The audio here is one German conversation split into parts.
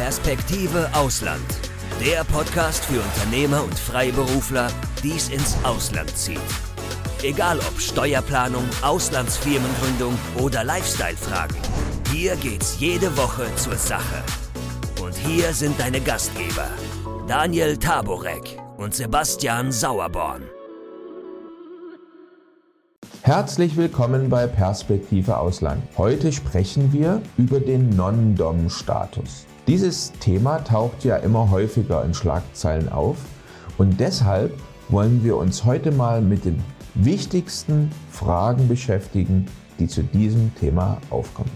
Perspektive Ausland. Der Podcast für Unternehmer und Freiberufler, die es ins Ausland zieht. Egal ob Steuerplanung, Auslandsfirmengründung oder Lifestyle-Fragen. Hier geht's jede Woche zur Sache. Und hier sind deine Gastgeber, Daniel Taborek und Sebastian Sauerborn. Herzlich willkommen bei Perspektive Ausland. Heute sprechen wir über den Non-Dom-Status. Dieses Thema taucht ja immer häufiger in Schlagzeilen auf und deshalb wollen wir uns heute mal mit den wichtigsten Fragen beschäftigen, die zu diesem Thema aufkommen.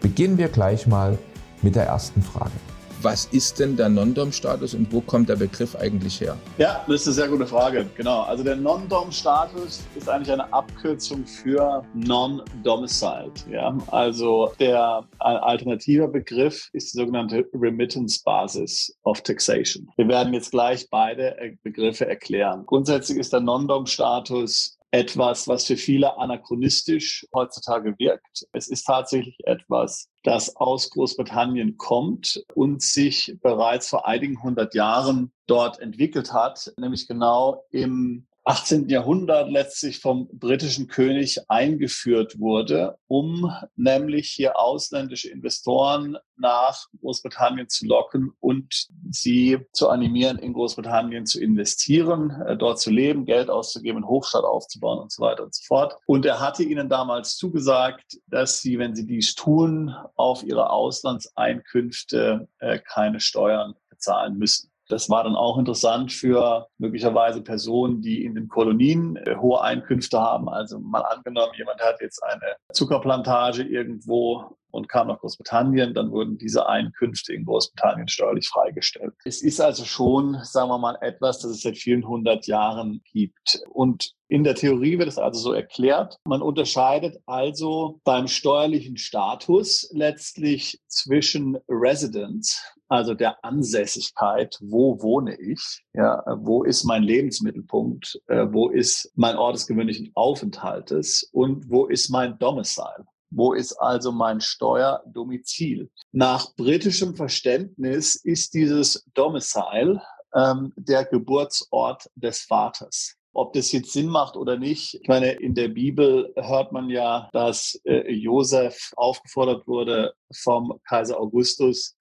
Beginnen wir gleich mal mit der ersten Frage was ist denn der Non-Dom-Status und wo kommt der Begriff eigentlich her? Ja, das ist eine sehr gute Frage. Genau. Also der Non-Dom-Status ist eigentlich eine Abkürzung für Non-Domiciled. Ja? Also der alternative Begriff ist die sogenannte Remittance Basis of Taxation. Wir werden jetzt gleich beide Begriffe erklären. Grundsätzlich ist der Non-Dom-Status etwas, was für viele anachronistisch heutzutage wirkt. Es ist tatsächlich etwas, das aus Großbritannien kommt und sich bereits vor einigen hundert Jahren dort entwickelt hat, nämlich genau im 18. Jahrhundert letztlich vom britischen König eingeführt wurde, um nämlich hier ausländische Investoren nach Großbritannien zu locken und sie zu animieren, in Großbritannien zu investieren, äh, dort zu leben, Geld auszugeben, Hofstadt aufzubauen und so weiter und so fort. Und er hatte ihnen damals zugesagt, dass sie, wenn sie dies tun, auf ihre Auslandseinkünfte äh, keine Steuern bezahlen müssen. Das war dann auch interessant für möglicherweise Personen, die in den Kolonien äh, hohe Einkünfte haben. Also mal angenommen, jemand hat jetzt eine Zuckerplantage irgendwo und kam nach Großbritannien, dann wurden diese Einkünfte in Großbritannien steuerlich freigestellt. Es ist also schon, sagen wir mal, etwas, das es seit vielen hundert Jahren gibt. Und in der Theorie wird es also so erklärt. Man unterscheidet also beim steuerlichen Status letztlich zwischen Residence, also der Ansässigkeit, wo wohne ich, ja, wo ist mein Lebensmittelpunkt, äh, wo ist mein Ort des gewöhnlichen Aufenthaltes und wo ist mein Domicile. Wo ist also mein Steuerdomizil? Nach britischem Verständnis ist dieses Domicile ähm, der Geburtsort des Vaters. Ob das jetzt Sinn macht oder nicht, ich meine, in der Bibel hört man ja, dass äh, Josef aufgefordert wurde vom Kaiser Augustus,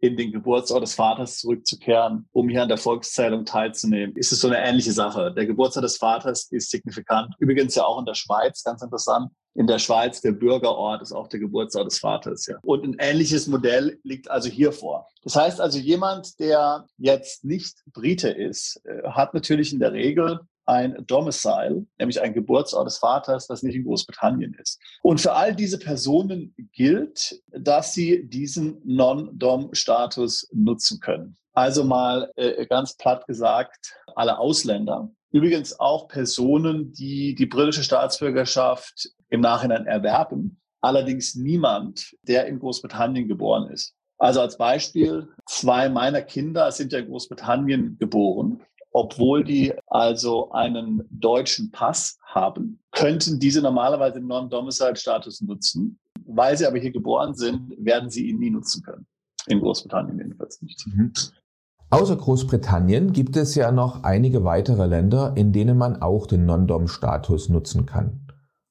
in den Geburtsort des Vaters zurückzukehren, um hier an der Volkszählung teilzunehmen. Ist es so eine ähnliche Sache. Der Geburtsort des Vaters ist signifikant. Übrigens ja auch in der Schweiz, ganz interessant. In der Schweiz der Bürgerort ist auch der Geburtsort des Vaters. Ja. Und ein ähnliches Modell liegt also hier vor. Das heißt also, jemand, der jetzt nicht Brite ist, äh, hat natürlich in der Regel ein Domicile, nämlich ein Geburtsort des Vaters, das nicht in Großbritannien ist. Und für all diese Personen gilt, dass sie diesen Non-Dom-Status nutzen können. Also mal äh, ganz platt gesagt, alle Ausländer. Übrigens auch Personen, die die britische Staatsbürgerschaft im Nachhinein erwerben. Allerdings niemand, der in Großbritannien geboren ist. Also als Beispiel, zwei meiner Kinder sind ja in Großbritannien geboren obwohl die also einen deutschen Pass haben, könnten diese normalerweise den Non-Domicile-Status nutzen. Weil sie aber hier geboren sind, werden sie ihn nie nutzen können. In Großbritannien jedenfalls nicht. Mhm. Außer Großbritannien gibt es ja noch einige weitere Länder, in denen man auch den Non-Dom-Status nutzen kann.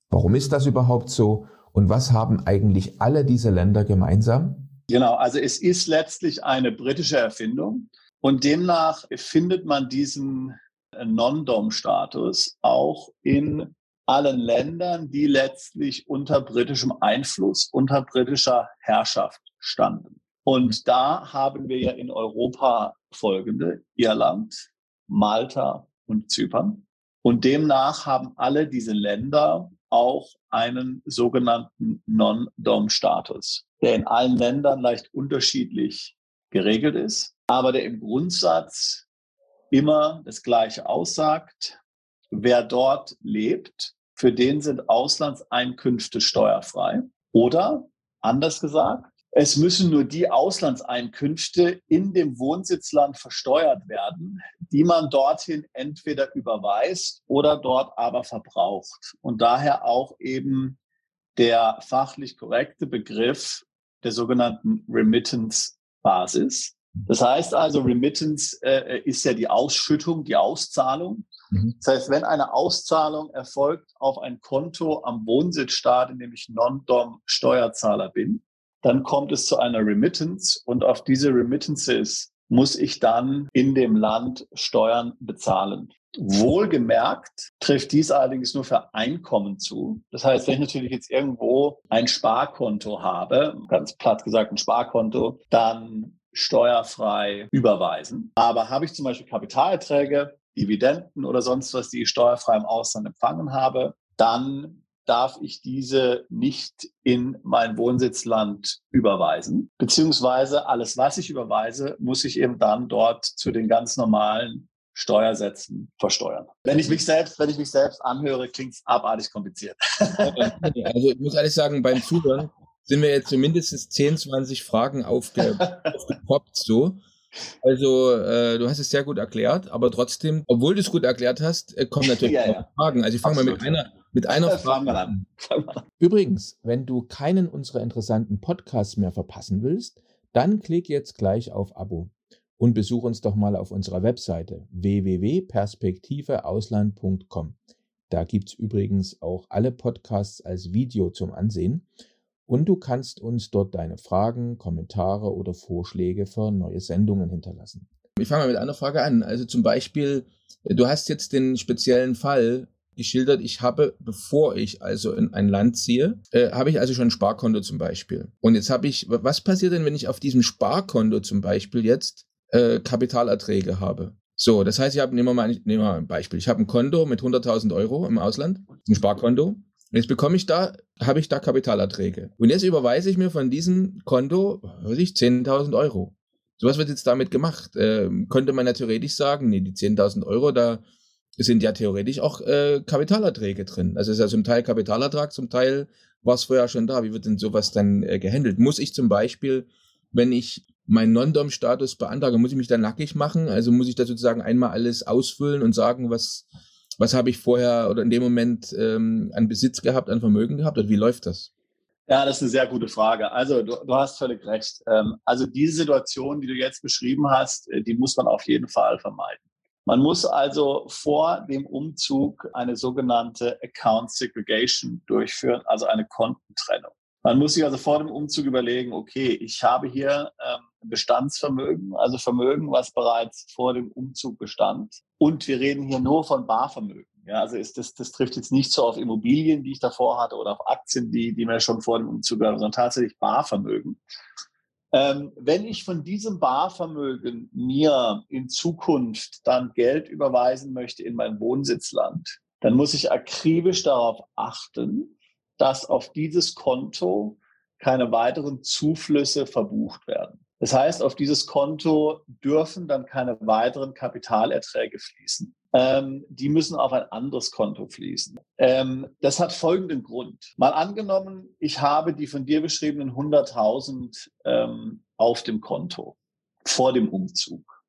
Warum ist das überhaupt so und was haben eigentlich alle diese Länder gemeinsam? Genau, also es ist letztlich eine britische Erfindung. Und demnach findet man diesen Non-Dom-Status auch in allen Ländern, die letztlich unter britischem Einfluss, unter britischer Herrschaft standen. Und da haben wir ja in Europa folgende, Irland, Malta und Zypern. Und demnach haben alle diese Länder auch einen sogenannten Non-Dom-Status, der in allen Ländern leicht unterschiedlich geregelt ist aber der im Grundsatz immer das Gleiche aussagt. Wer dort lebt, für den sind Auslandseinkünfte steuerfrei. Oder anders gesagt, es müssen nur die Auslandseinkünfte in dem Wohnsitzland versteuert werden, die man dorthin entweder überweist oder dort aber verbraucht. Und daher auch eben der fachlich korrekte Begriff der sogenannten Remittance Basis. Das heißt also, Remittance äh, ist ja die Ausschüttung, die Auszahlung. Mhm. Das heißt, wenn eine Auszahlung erfolgt auf ein Konto am Wohnsitzstaat, in dem ich Non-Dom-Steuerzahler bin, dann kommt es zu einer Remittance und auf diese Remittances muss ich dann in dem Land Steuern bezahlen. Wohlgemerkt trifft dies allerdings nur für Einkommen zu. Das heißt, wenn ich natürlich jetzt irgendwo ein Sparkonto habe, ganz platt gesagt ein Sparkonto, dann steuerfrei überweisen. Aber habe ich zum Beispiel Kapitalerträge, Dividenden oder sonst was, die ich steuerfrei im Ausland empfangen habe, dann darf ich diese nicht in mein Wohnsitzland überweisen. Beziehungsweise alles, was ich überweise, muss ich eben dann dort zu den ganz normalen Steuersätzen versteuern. Wenn ich mich selbst, wenn ich mich selbst anhöre, klingt es abartig kompliziert. Also ich muss ehrlich sagen, beim Zuhören sind mir jetzt so mindestens 10, 20 Fragen aufge, aufgepoppt so. Also äh, du hast es sehr gut erklärt, aber trotzdem, obwohl du es gut erklärt hast, äh, kommen natürlich ja, ja. Fragen. Also ich fange mal mit einer, mit einer Frage an. Übrigens, wenn du keinen unserer interessanten Podcasts mehr verpassen willst, dann klick jetzt gleich auf Abo und besuch uns doch mal auf unserer Webseite www.perspektiveausland.com. Da gibt es übrigens auch alle Podcasts als Video zum Ansehen und du kannst uns dort deine Fragen, Kommentare oder Vorschläge für neue Sendungen hinterlassen. Ich fange mal mit einer Frage an. Also zum Beispiel, du hast jetzt den speziellen Fall geschildert, ich habe, bevor ich also in ein Land ziehe, äh, habe ich also schon ein Sparkonto zum Beispiel. Und jetzt habe ich, was passiert denn, wenn ich auf diesem Sparkonto zum Beispiel jetzt äh, Kapitalerträge habe? So, das heißt, ich habe, nehmen wir mal, nehmen wir mal ein Beispiel. Ich habe ein Konto mit 100.000 Euro im Ausland, ein Sparkonto. Und jetzt bekomme ich da, habe ich da Kapitalerträge. Und jetzt überweise ich mir von diesem Konto, weiß ich, 10.000 Euro. So was wird jetzt damit gemacht? Äh, könnte man ja theoretisch sagen, nee, die 10.000 Euro, da sind ja theoretisch auch äh, Kapitalerträge drin. Also es ist ja zum Teil Kapitalertrag, zum Teil war es vorher schon da. Wie wird denn sowas dann äh, gehandelt? Muss ich zum Beispiel, wenn ich meinen Non-Dom-Status beantrage, muss ich mich da nackig machen? Also muss ich da sozusagen einmal alles ausfüllen und sagen, was, was habe ich vorher oder in dem Moment ähm, an Besitz gehabt, an Vermögen gehabt oder wie läuft das? Ja, das ist eine sehr gute Frage. Also du, du hast völlig recht. Ähm, also diese Situation, die du jetzt beschrieben hast, äh, die muss man auf jeden Fall vermeiden. Man muss also vor dem Umzug eine sogenannte Account Segregation durchführen, also eine Kontentrennung. Man muss sich also vor dem Umzug überlegen, okay, ich habe hier ähm, Bestandsvermögen, also Vermögen, was bereits vor dem Umzug bestand. Und wir reden hier nur von Barvermögen. Ja, also ist das, das trifft jetzt nicht so auf Immobilien, die ich davor hatte, oder auf Aktien, die, die mir schon vor dem Umzug gehören, sondern tatsächlich Barvermögen. Ähm, wenn ich von diesem Barvermögen mir in Zukunft dann Geld überweisen möchte in mein Wohnsitzland, dann muss ich akribisch darauf achten, dass auf dieses Konto keine weiteren Zuflüsse verbucht werden. Das heißt, auf dieses Konto dürfen dann keine weiteren Kapitalerträge fließen. Ähm, die müssen auf ein anderes Konto fließen. Ähm, das hat folgenden Grund. Mal angenommen, ich habe die von dir beschriebenen 100.000 ähm, auf dem Konto vor dem Umzug.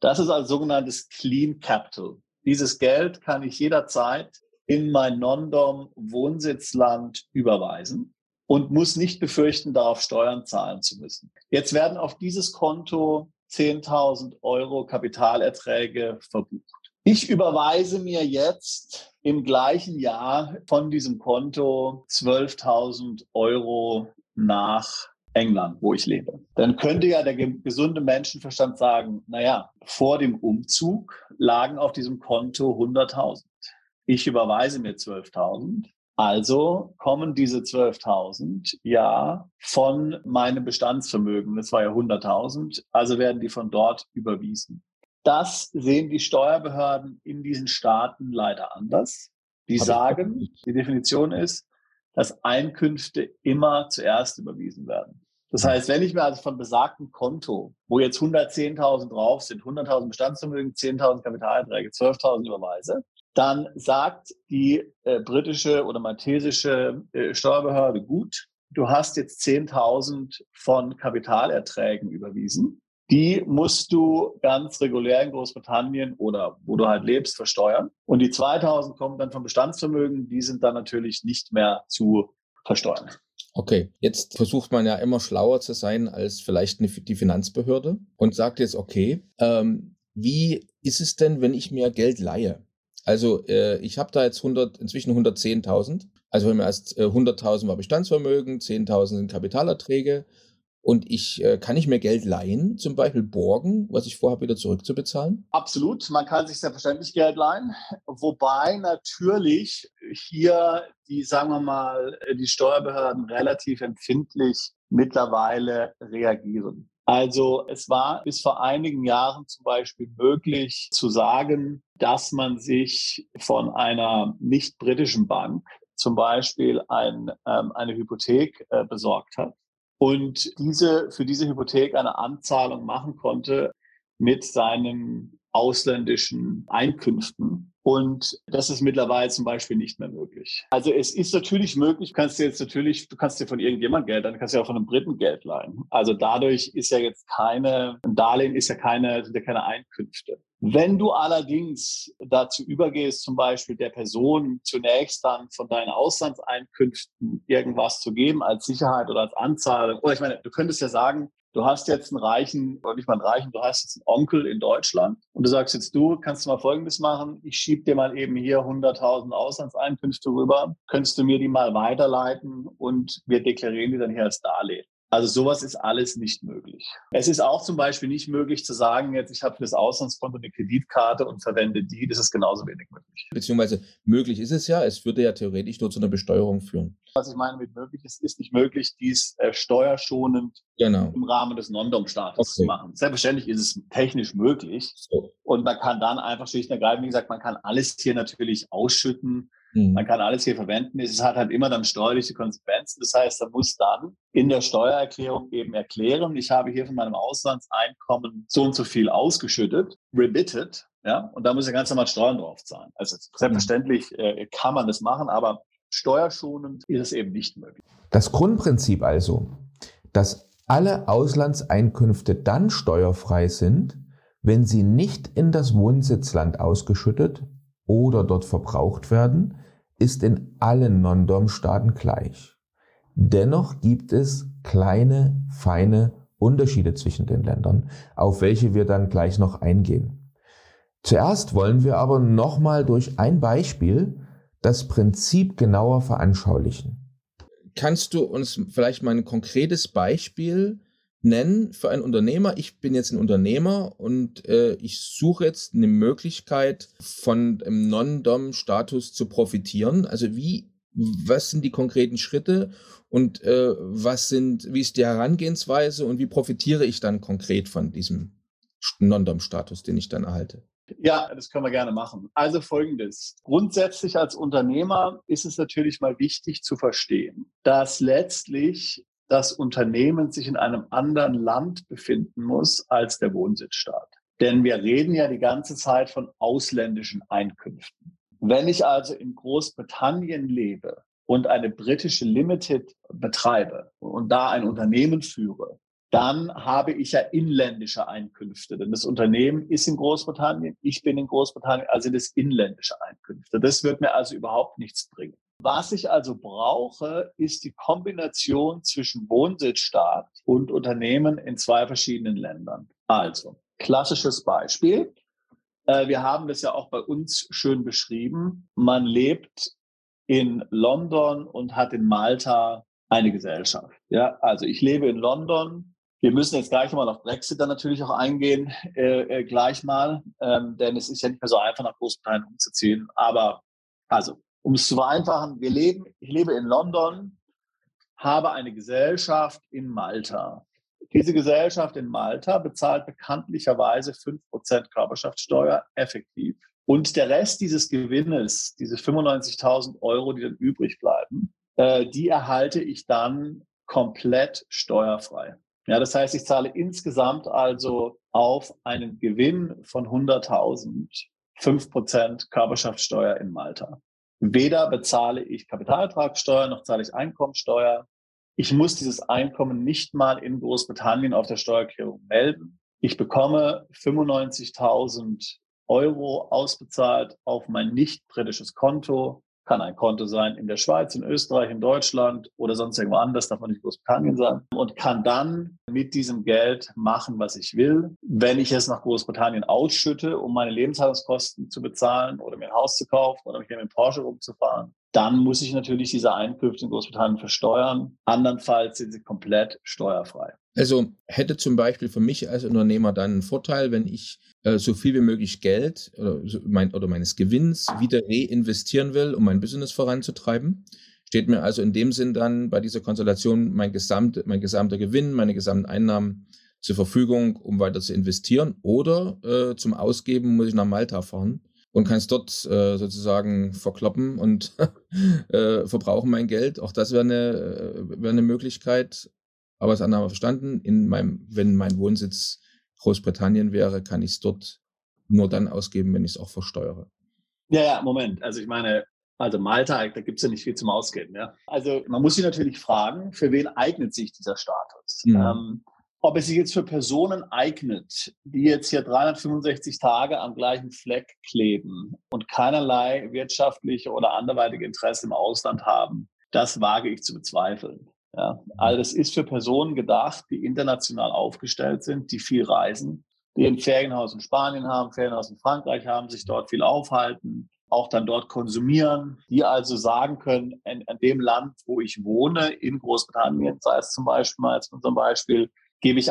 Das ist also sogenanntes Clean Capital. Dieses Geld kann ich jederzeit in mein Non-Dom-Wohnsitzland überweisen und muss nicht befürchten, darauf Steuern zahlen zu müssen. Jetzt werden auf dieses Konto 10.000 Euro Kapitalerträge verbucht. Ich überweise mir jetzt im gleichen Jahr von diesem Konto 12.000 Euro nach England, wo ich lebe. Dann könnte ja der gesunde Menschenverstand sagen, naja, vor dem Umzug lagen auf diesem Konto 100.000 ich überweise mir 12.000. Also kommen diese 12.000 ja von meinem Bestandsvermögen. Das war ja 100.000. Also werden die von dort überwiesen. Das sehen die Steuerbehörden in diesen Staaten leider anders. Die sagen, die Definition ist, dass Einkünfte immer zuerst überwiesen werden. Das heißt, wenn ich mir also von besagtem Konto, wo jetzt 110.000 drauf sind, 100.000 Bestandsvermögen, 10.000 Kapitalerträge, 12.000 überweise, dann sagt die äh, britische oder maltesische äh, Steuerbehörde, gut, du hast jetzt 10.000 von Kapitalerträgen überwiesen. Die musst du ganz regulär in Großbritannien oder wo du halt lebst versteuern. Und die 2000 kommen dann vom Bestandsvermögen, die sind dann natürlich nicht mehr zu versteuern. Okay, jetzt versucht man ja immer schlauer zu sein als vielleicht die Finanzbehörde und sagt jetzt, okay, ähm, wie ist es denn, wenn ich mir Geld leihe? Also äh, ich habe da jetzt 100, inzwischen 110.000. Also wenn wir erst äh, 100.000 war Bestandsvermögen, 10.000 sind Kapitalerträge und ich äh, kann ich mir Geld leihen, zum Beispiel borgen, was ich vorhabe, wieder zurückzubezahlen? Absolut, man kann sich selbstverständlich Geld leihen, wobei natürlich hier die, sagen wir mal, die Steuerbehörden relativ empfindlich mittlerweile reagieren. Also es war bis vor einigen Jahren zum Beispiel möglich zu sagen, dass man sich von einer nicht britischen Bank zum Beispiel ein, ähm, eine Hypothek äh, besorgt hat und diese, für diese Hypothek eine Anzahlung machen konnte mit seinen ausländischen Einkünften. Und das ist mittlerweile zum Beispiel nicht mehr möglich. Also es ist natürlich möglich, du kannst dir jetzt natürlich, du kannst dir von irgendjemandem Geld leihen, du kannst dir auch von einem Briten Geld leihen. Also dadurch ist ja jetzt keine, ein Darlehen ist ja keine, sind ja keine Einkünfte. Wenn du allerdings dazu übergehst, zum Beispiel der Person zunächst dann von deinen Auslandseinkünften irgendwas zu geben als Sicherheit oder als Anzahlung, oder ich meine, du könntest ja sagen, du hast jetzt einen reichen, oder nicht mal einen reichen, du hast jetzt einen Onkel in Deutschland und du sagst jetzt, du kannst du mal Folgendes machen, ich schieb dir mal eben hier 100.000 Auslandseinkünfte rüber, könntest du mir die mal weiterleiten und wir deklarieren die dann hier als Darlehen. Also sowas ist alles nicht möglich. Es ist auch zum Beispiel nicht möglich zu sagen, jetzt ich habe für das Auslandskonto eine Kreditkarte und verwende die. Das ist genauso wenig möglich. Beziehungsweise möglich ist es ja, es würde ja theoretisch nur zu einer Besteuerung führen. Was ich meine mit möglich ist, ist nicht möglich, dies äh, steuerschonend genau. im Rahmen des Non-Dom-Staates okay. zu machen. Selbstverständlich ist es technisch möglich. So. Und man kann dann einfach schlicht und ergreifend, wie gesagt, man kann alles hier natürlich ausschütten Mhm. Man kann alles hier verwenden. Es hat halt immer dann steuerliche Konsequenzen. Das heißt, er muss dann in der Steuererklärung eben erklären, ich habe hier von meinem Auslandseinkommen so und so viel ausgeschüttet, remitted, ja, und da muss er ganz normal Steuern drauf zahlen. Also selbstverständlich äh, kann man das machen, aber steuerschonend ist es eben nicht möglich. Das Grundprinzip also, dass alle Auslandseinkünfte dann steuerfrei sind, wenn sie nicht in das Wohnsitzland ausgeschüttet oder dort verbraucht werden, ist in allen Non-Dom-Staaten gleich. Dennoch gibt es kleine, feine Unterschiede zwischen den Ländern, auf welche wir dann gleich noch eingehen. Zuerst wollen wir aber nochmal durch ein Beispiel das Prinzip genauer veranschaulichen. Kannst du uns vielleicht mal ein konkretes Beispiel nennen für einen Unternehmer. Ich bin jetzt ein Unternehmer und äh, ich suche jetzt eine Möglichkeit, von einem Non-Dom-Status zu profitieren. Also wie, was sind die konkreten Schritte und äh, was sind, wie ist die Herangehensweise und wie profitiere ich dann konkret von diesem Non-Dom-Status, den ich dann erhalte? Ja, das können wir gerne machen. Also folgendes. Grundsätzlich als Unternehmer ist es natürlich mal wichtig zu verstehen, dass letztlich das Unternehmen sich in einem anderen Land befinden muss als der Wohnsitzstaat. Denn wir reden ja die ganze Zeit von ausländischen Einkünften. Wenn ich also in Großbritannien lebe und eine britische Limited betreibe und da ein Unternehmen führe, dann habe ich ja inländische Einkünfte. Denn das Unternehmen ist in Großbritannien, ich bin in Großbritannien, also das inländische Einkünfte. Das wird mir also überhaupt nichts bringen. Was ich also brauche, ist die Kombination zwischen Wohnsitzstaat und Unternehmen in zwei verschiedenen Ländern. Also, klassisches Beispiel. Äh, wir haben das ja auch bei uns schön beschrieben. Man lebt in London und hat in Malta eine Gesellschaft. Ja, also ich lebe in London. Wir müssen jetzt gleich mal auf Brexit dann natürlich auch eingehen, äh, äh, gleich mal, ähm, denn es ist ja nicht mehr so einfach nach Großbritannien umzuziehen. Aber also um es zu vereinfachen, wir leben, ich lebe in London, habe eine Gesellschaft in Malta. Diese Gesellschaft in Malta bezahlt bekanntlicherweise 5% Körperschaftssteuer effektiv. Und der Rest dieses Gewinnes, diese 95.000 Euro, die dann übrig bleiben, äh, die erhalte ich dann komplett steuerfrei. Ja, das heißt, ich zahle insgesamt also auf einen Gewinn von 100.000 5% Körperschaftssteuer in Malta. Weder bezahle ich Kapitalertragssteuer noch zahle ich Einkommensteuer. Ich muss dieses Einkommen nicht mal in Großbritannien auf der Steuererklärung melden. Ich bekomme 95.000 Euro ausbezahlt auf mein nicht britisches Konto kann ein Konto sein in der Schweiz, in Österreich, in Deutschland oder sonst irgendwo anders, darf man nicht Großbritannien sein und kann dann mit diesem Geld machen, was ich will. Wenn ich es nach Großbritannien ausschütte, um meine Lebenshaltungskosten zu bezahlen oder mir ein Haus zu kaufen oder mich mit Porsche rumzufahren, dann muss ich natürlich diese Einkünfte in Großbritannien versteuern. Andernfalls sind sie komplett steuerfrei. Also hätte zum Beispiel für mich als Unternehmer dann einen Vorteil, wenn ich äh, so viel wie möglich Geld oder, mein, oder meines Gewinns wieder reinvestieren will, um mein Business voranzutreiben. Steht mir also in dem Sinn dann bei dieser Konstellation mein, gesamt, mein gesamter Gewinn, meine gesamten Einnahmen zur Verfügung, um weiter zu investieren. Oder äh, zum Ausgeben muss ich nach Malta fahren und kann es dort äh, sozusagen verkloppen und äh, verbrauchen mein Geld. Auch das wäre eine, äh, wär eine Möglichkeit. Aber es andere verstanden, in meinem, wenn mein Wohnsitz Großbritannien wäre, kann ich es dort nur dann ausgeben, wenn ich es auch versteuere. Ja, ja, Moment. Also ich meine, also Malta, da gibt es ja nicht viel zum Ausgeben. Ja? Also man muss sich natürlich fragen, für wen eignet sich dieser Status? Mhm. Ähm, ob es sich jetzt für Personen eignet, die jetzt hier 365 Tage am gleichen Fleck kleben und keinerlei wirtschaftliche oder anderweitige Interesse im Ausland haben, das wage ich zu bezweifeln. Ja, also das ist für Personen gedacht, die international aufgestellt sind, die viel reisen, die ein Ferienhaus in Spanien haben, Ferienhaus in Frankreich haben, sich dort viel aufhalten, auch dann dort konsumieren, die also sagen können, in, in dem Land, wo ich wohne, in Großbritannien, sei es zum Beispiel mal als unser Beispiel, gebe ich,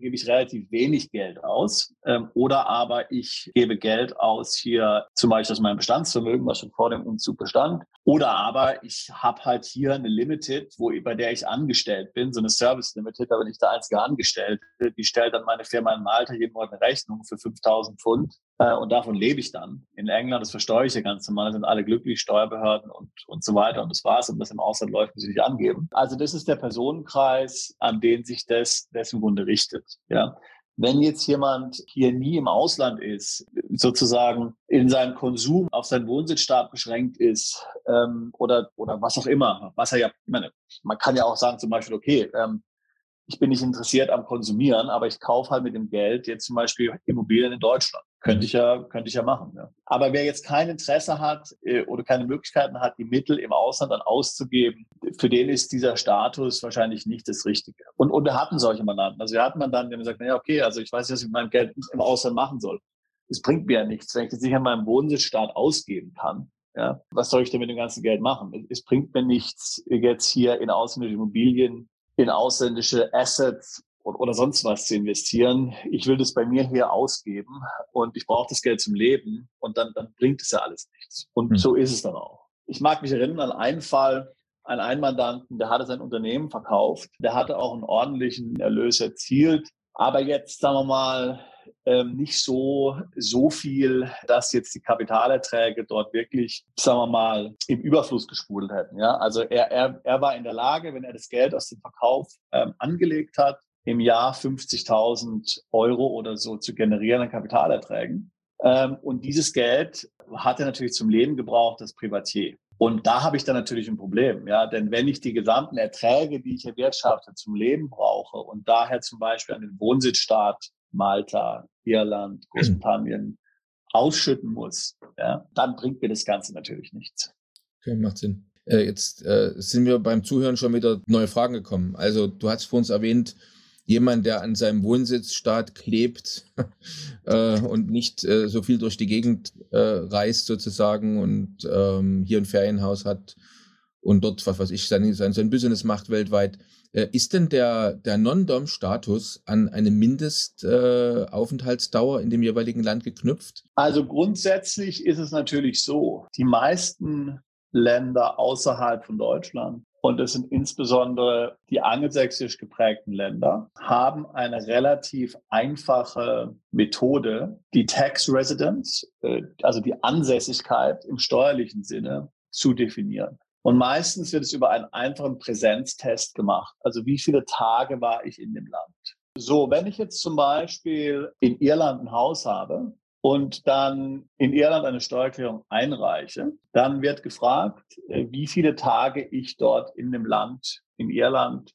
gebe ich relativ wenig Geld aus. Ähm, oder aber ich gebe Geld aus hier zum Beispiel aus meinem Bestandsvermögen, was schon vor dem Umzug bestand. Oder aber ich habe halt hier eine Limited, wo, bei der ich angestellt bin, so eine Service Limited, aber nicht der einzige Angestellte. Die stellt dann meine Firma in Malta jeden Monat eine Rechnung für 5000 Pfund. Äh, und davon lebe ich dann. In England, das versteuere ich ja ganz normal, sind alle glücklich, Steuerbehörden und, und so weiter. Und das war's. Und das im Ausland läuft, muss ich nicht angeben. Also das ist der Personenkreis, an den sich das, das im Grunde richtet. Ja. Wenn jetzt jemand hier nie im Ausland ist, sozusagen in seinem Konsum auf seinen Wohnsitzstaat beschränkt ist ähm, oder, oder was auch immer, was er ja, ich meine, man kann ja auch sagen zum Beispiel, okay, ähm, ich bin nicht interessiert am Konsumieren, aber ich kaufe halt mit dem Geld jetzt zum Beispiel Immobilien in Deutschland. Könnte ich ja, könnte ich ja machen. Ja. Aber wer jetzt kein Interesse hat äh, oder keine Möglichkeiten hat, die Mittel im Ausland dann auszugeben, für den ist dieser Status wahrscheinlich nicht das Richtige. Und, und wir hatten solche Mandanten. Also wir hatten Mandanten, die haben gesagt, naja, okay, also ich weiß nicht, was ich mit meinem Geld im Ausland machen soll. Es bringt mir ja nichts, wenn ich das nicht an meinem Wohnsitzstaat ausgeben kann. Ja, was soll ich denn mit dem ganzen Geld machen? Es bringt mir nichts, jetzt hier in ausländische Immobilien in ausländische Assets oder sonst was zu investieren. Ich will das bei mir hier ausgeben und ich brauche das Geld zum Leben und dann, dann bringt es ja alles nichts. Und mhm. so ist es dann auch. Ich mag mich erinnern an einen Fall, an einen Mandanten, der hatte sein Unternehmen verkauft, der hatte auch einen ordentlichen Erlös erzielt, aber jetzt, sagen wir mal, ähm, nicht so, so viel, dass jetzt die Kapitalerträge dort wirklich, sagen wir mal, im Überfluss gespudelt hätten. Ja? Also er, er, er war in der Lage, wenn er das Geld aus dem Verkauf ähm, angelegt hat, im Jahr 50.000 Euro oder so zu generieren an Kapitalerträgen. Ähm, und dieses Geld hat er natürlich zum Leben gebraucht, das Privatier. Und da habe ich dann natürlich ein Problem, ja, denn wenn ich die gesamten Erträge, die ich erwirtschafte, zum Leben brauche und daher zum Beispiel an den Wohnsitzstaat Malta, Irland, mhm. Großbritannien ausschütten muss, ja, dann bringt mir das Ganze natürlich nichts. Okay, macht Sinn. Äh, jetzt äh, sind wir beim Zuhören schon wieder neue Fragen gekommen. Also du hast vor uns erwähnt, jemand, der an seinem Wohnsitzstaat klebt äh, und nicht äh, so viel durch die Gegend äh, reist sozusagen und ähm, hier ein Ferienhaus hat und dort, was weiß ich, sein, sein, sein Business macht weltweit. Äh, ist denn der, der Non-Dom-Status an eine Mindestaufenthaltsdauer äh, in dem jeweiligen Land geknüpft? Also grundsätzlich ist es natürlich so, die meisten Länder außerhalb von Deutschland, und es sind insbesondere die angelsächsisch geprägten Länder, haben eine relativ einfache Methode, die Tax Residence, äh, also die Ansässigkeit im steuerlichen Sinne, zu definieren. Und meistens wird es über einen einfachen Präsenztest gemacht. Also wie viele Tage war ich in dem Land? So, wenn ich jetzt zum Beispiel in Irland ein Haus habe und dann in Irland eine Steuererklärung einreiche, dann wird gefragt, äh, wie viele Tage ich dort in dem Land, in Irland,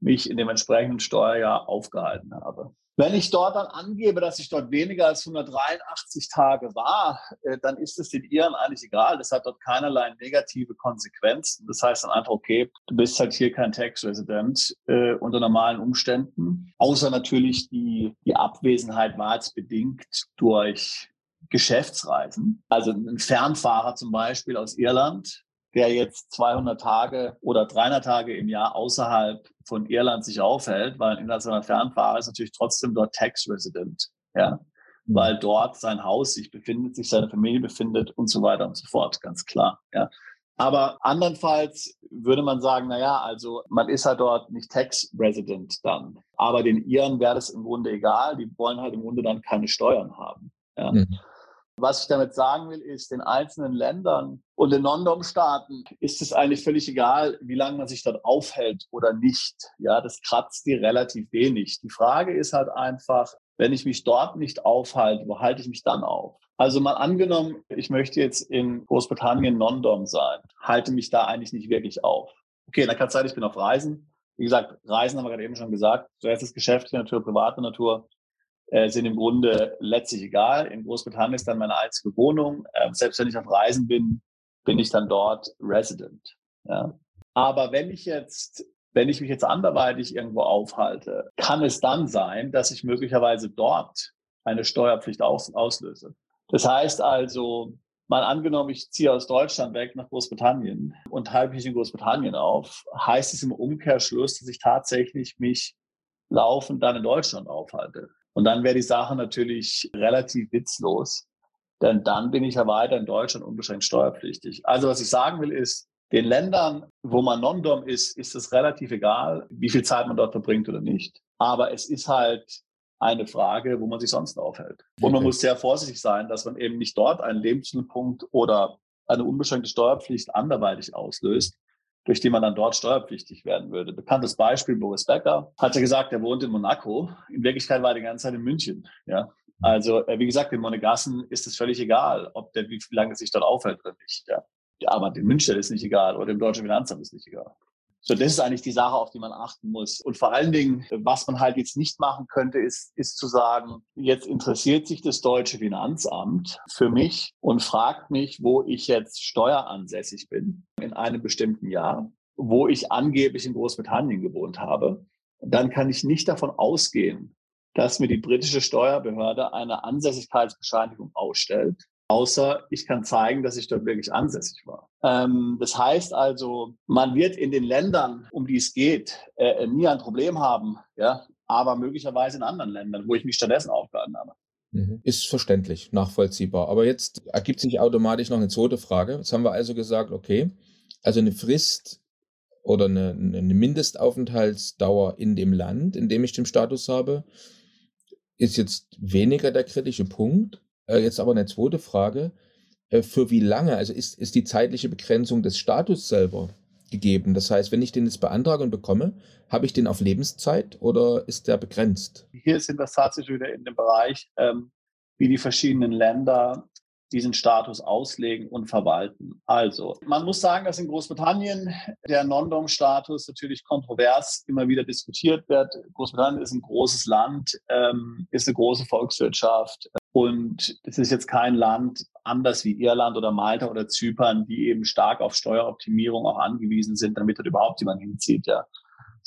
mich in dem entsprechenden Steuerjahr aufgehalten habe. Wenn ich dort dann angebe, dass ich dort weniger als 183 Tage war, äh, dann ist es den Iren eigentlich egal. Das hat dort keinerlei negative Konsequenzen. Das heißt dann einfach, okay, du bist halt hier kein Tax-Resident äh, unter normalen Umständen. Außer natürlich die, die Abwesenheit war jetzt bedingt durch Geschäftsreisen. Also ein Fernfahrer zum Beispiel aus Irland, der jetzt 200 Tage oder 300 Tage im Jahr außerhalb von Irland sich aufhält, weil ein internationaler Fernfahrer ist natürlich trotzdem dort Tax Resident, ja, mhm. weil dort sein Haus sich befindet, sich seine Familie befindet und so weiter und so fort, ganz klar, ja. Aber andernfalls würde man sagen, na ja, also man ist halt dort nicht Tax Resident dann. Aber den Iren wäre das im Grunde egal. Die wollen halt im Grunde dann keine Steuern haben. Ja. Mhm. Was ich damit sagen will, ist, den einzelnen Ländern und den Non-Dom-Staaten ist es eigentlich völlig egal, wie lange man sich dort aufhält oder nicht. Ja, das kratzt die relativ wenig. Die Frage ist halt einfach, wenn ich mich dort nicht aufhalte, wo halte ich mich dann auf? Also mal angenommen, ich möchte jetzt in Großbritannien Non-Dom sein, halte mich da eigentlich nicht wirklich auf. Okay, dann kann es sein, ich bin auf Reisen. Wie gesagt, Reisen haben wir gerade eben schon gesagt. Zuerst ist geschäftliche Natur, private Natur äh, sind im Grunde letztlich egal. In Großbritannien ist dann meine einzige Wohnung. Äh, selbst wenn ich auf Reisen bin, bin ich dann dort Resident. Ja. Aber wenn ich jetzt, wenn ich mich jetzt anderweitig irgendwo aufhalte, kann es dann sein, dass ich möglicherweise dort eine Steuerpflicht aus, auslöse. Das heißt also, mal angenommen, ich ziehe aus Deutschland weg nach Großbritannien und halte mich in Großbritannien auf, heißt es im Umkehrschluss, dass ich tatsächlich mich laufend dann in Deutschland aufhalte. Und dann wäre die Sache natürlich relativ witzlos, denn dann bin ich ja weiter in Deutschland unbeschränkt steuerpflichtig. Also was ich sagen will ist, den Ländern, wo man Non-Dom ist, ist es relativ egal, wie viel Zeit man dort verbringt oder nicht. Aber es ist halt eine Frage, wo man sich sonst aufhält. Und man muss sehr vorsichtig sein, dass man eben nicht dort einen Lebensmittelpunkt oder eine unbeschränkte Steuerpflicht anderweitig auslöst, durch die man dann dort steuerpflichtig werden würde. Bekanntes Beispiel, Boris Becker hat ja gesagt, er wohnt in Monaco. In Wirklichkeit war er die ganze Zeit in München. Ja. Also, äh, wie gesagt, in Monegassen ist es völlig egal, ob der, wie lange sich dort aufhält oder nicht. Ja. Aber in München ist nicht egal oder im deutschen Finanzamt ist nicht egal. So, das ist eigentlich die Sache, auf die man achten muss. Und vor allen Dingen, was man halt jetzt nicht machen könnte, ist, ist zu sagen, jetzt interessiert sich das deutsche Finanzamt für mich und fragt mich, wo ich jetzt steueransässig bin in einem bestimmten Jahr, wo ich angeblich in Großbritannien gewohnt habe. Dann kann ich nicht davon ausgehen, dass mir die britische Steuerbehörde eine Ansässigkeitsbescheinigung ausstellt, außer ich kann zeigen, dass ich dort wirklich ansässig war. Ähm, das heißt also, man wird in den Ländern, um die es geht, äh, nie ein Problem haben, ja, aber möglicherweise in anderen Ländern, wo ich mich stattdessen aufgehalten habe. Mhm. Ist verständlich, nachvollziehbar. Aber jetzt ergibt sich automatisch noch eine zweite Frage. Jetzt haben wir also gesagt, okay, also eine Frist oder eine, eine Mindestaufenthaltsdauer in dem Land, in dem ich den Status habe, ist jetzt weniger der kritische Punkt. Äh, jetzt aber eine zweite Frage. Äh, für wie lange? Also ist, ist die zeitliche Begrenzung des Status selber gegeben? Das heißt, wenn ich den jetzt beantrage und bekomme, habe ich den auf Lebenszeit oder ist der begrenzt? Hier sind wir tatsächlich wieder in dem Bereich, ähm, wie die verschiedenen Länder diesen Status auslegen und verwalten. Also, man muss sagen, dass in Großbritannien der Non-Dom-Status natürlich kontrovers immer wieder diskutiert wird. Großbritannien ist ein großes Land, ähm, ist eine große Volkswirtschaft und es ist jetzt kein Land anders wie Irland oder Malta oder Zypern, die eben stark auf Steueroptimierung auch angewiesen sind, damit dort überhaupt jemand hinzieht. Ja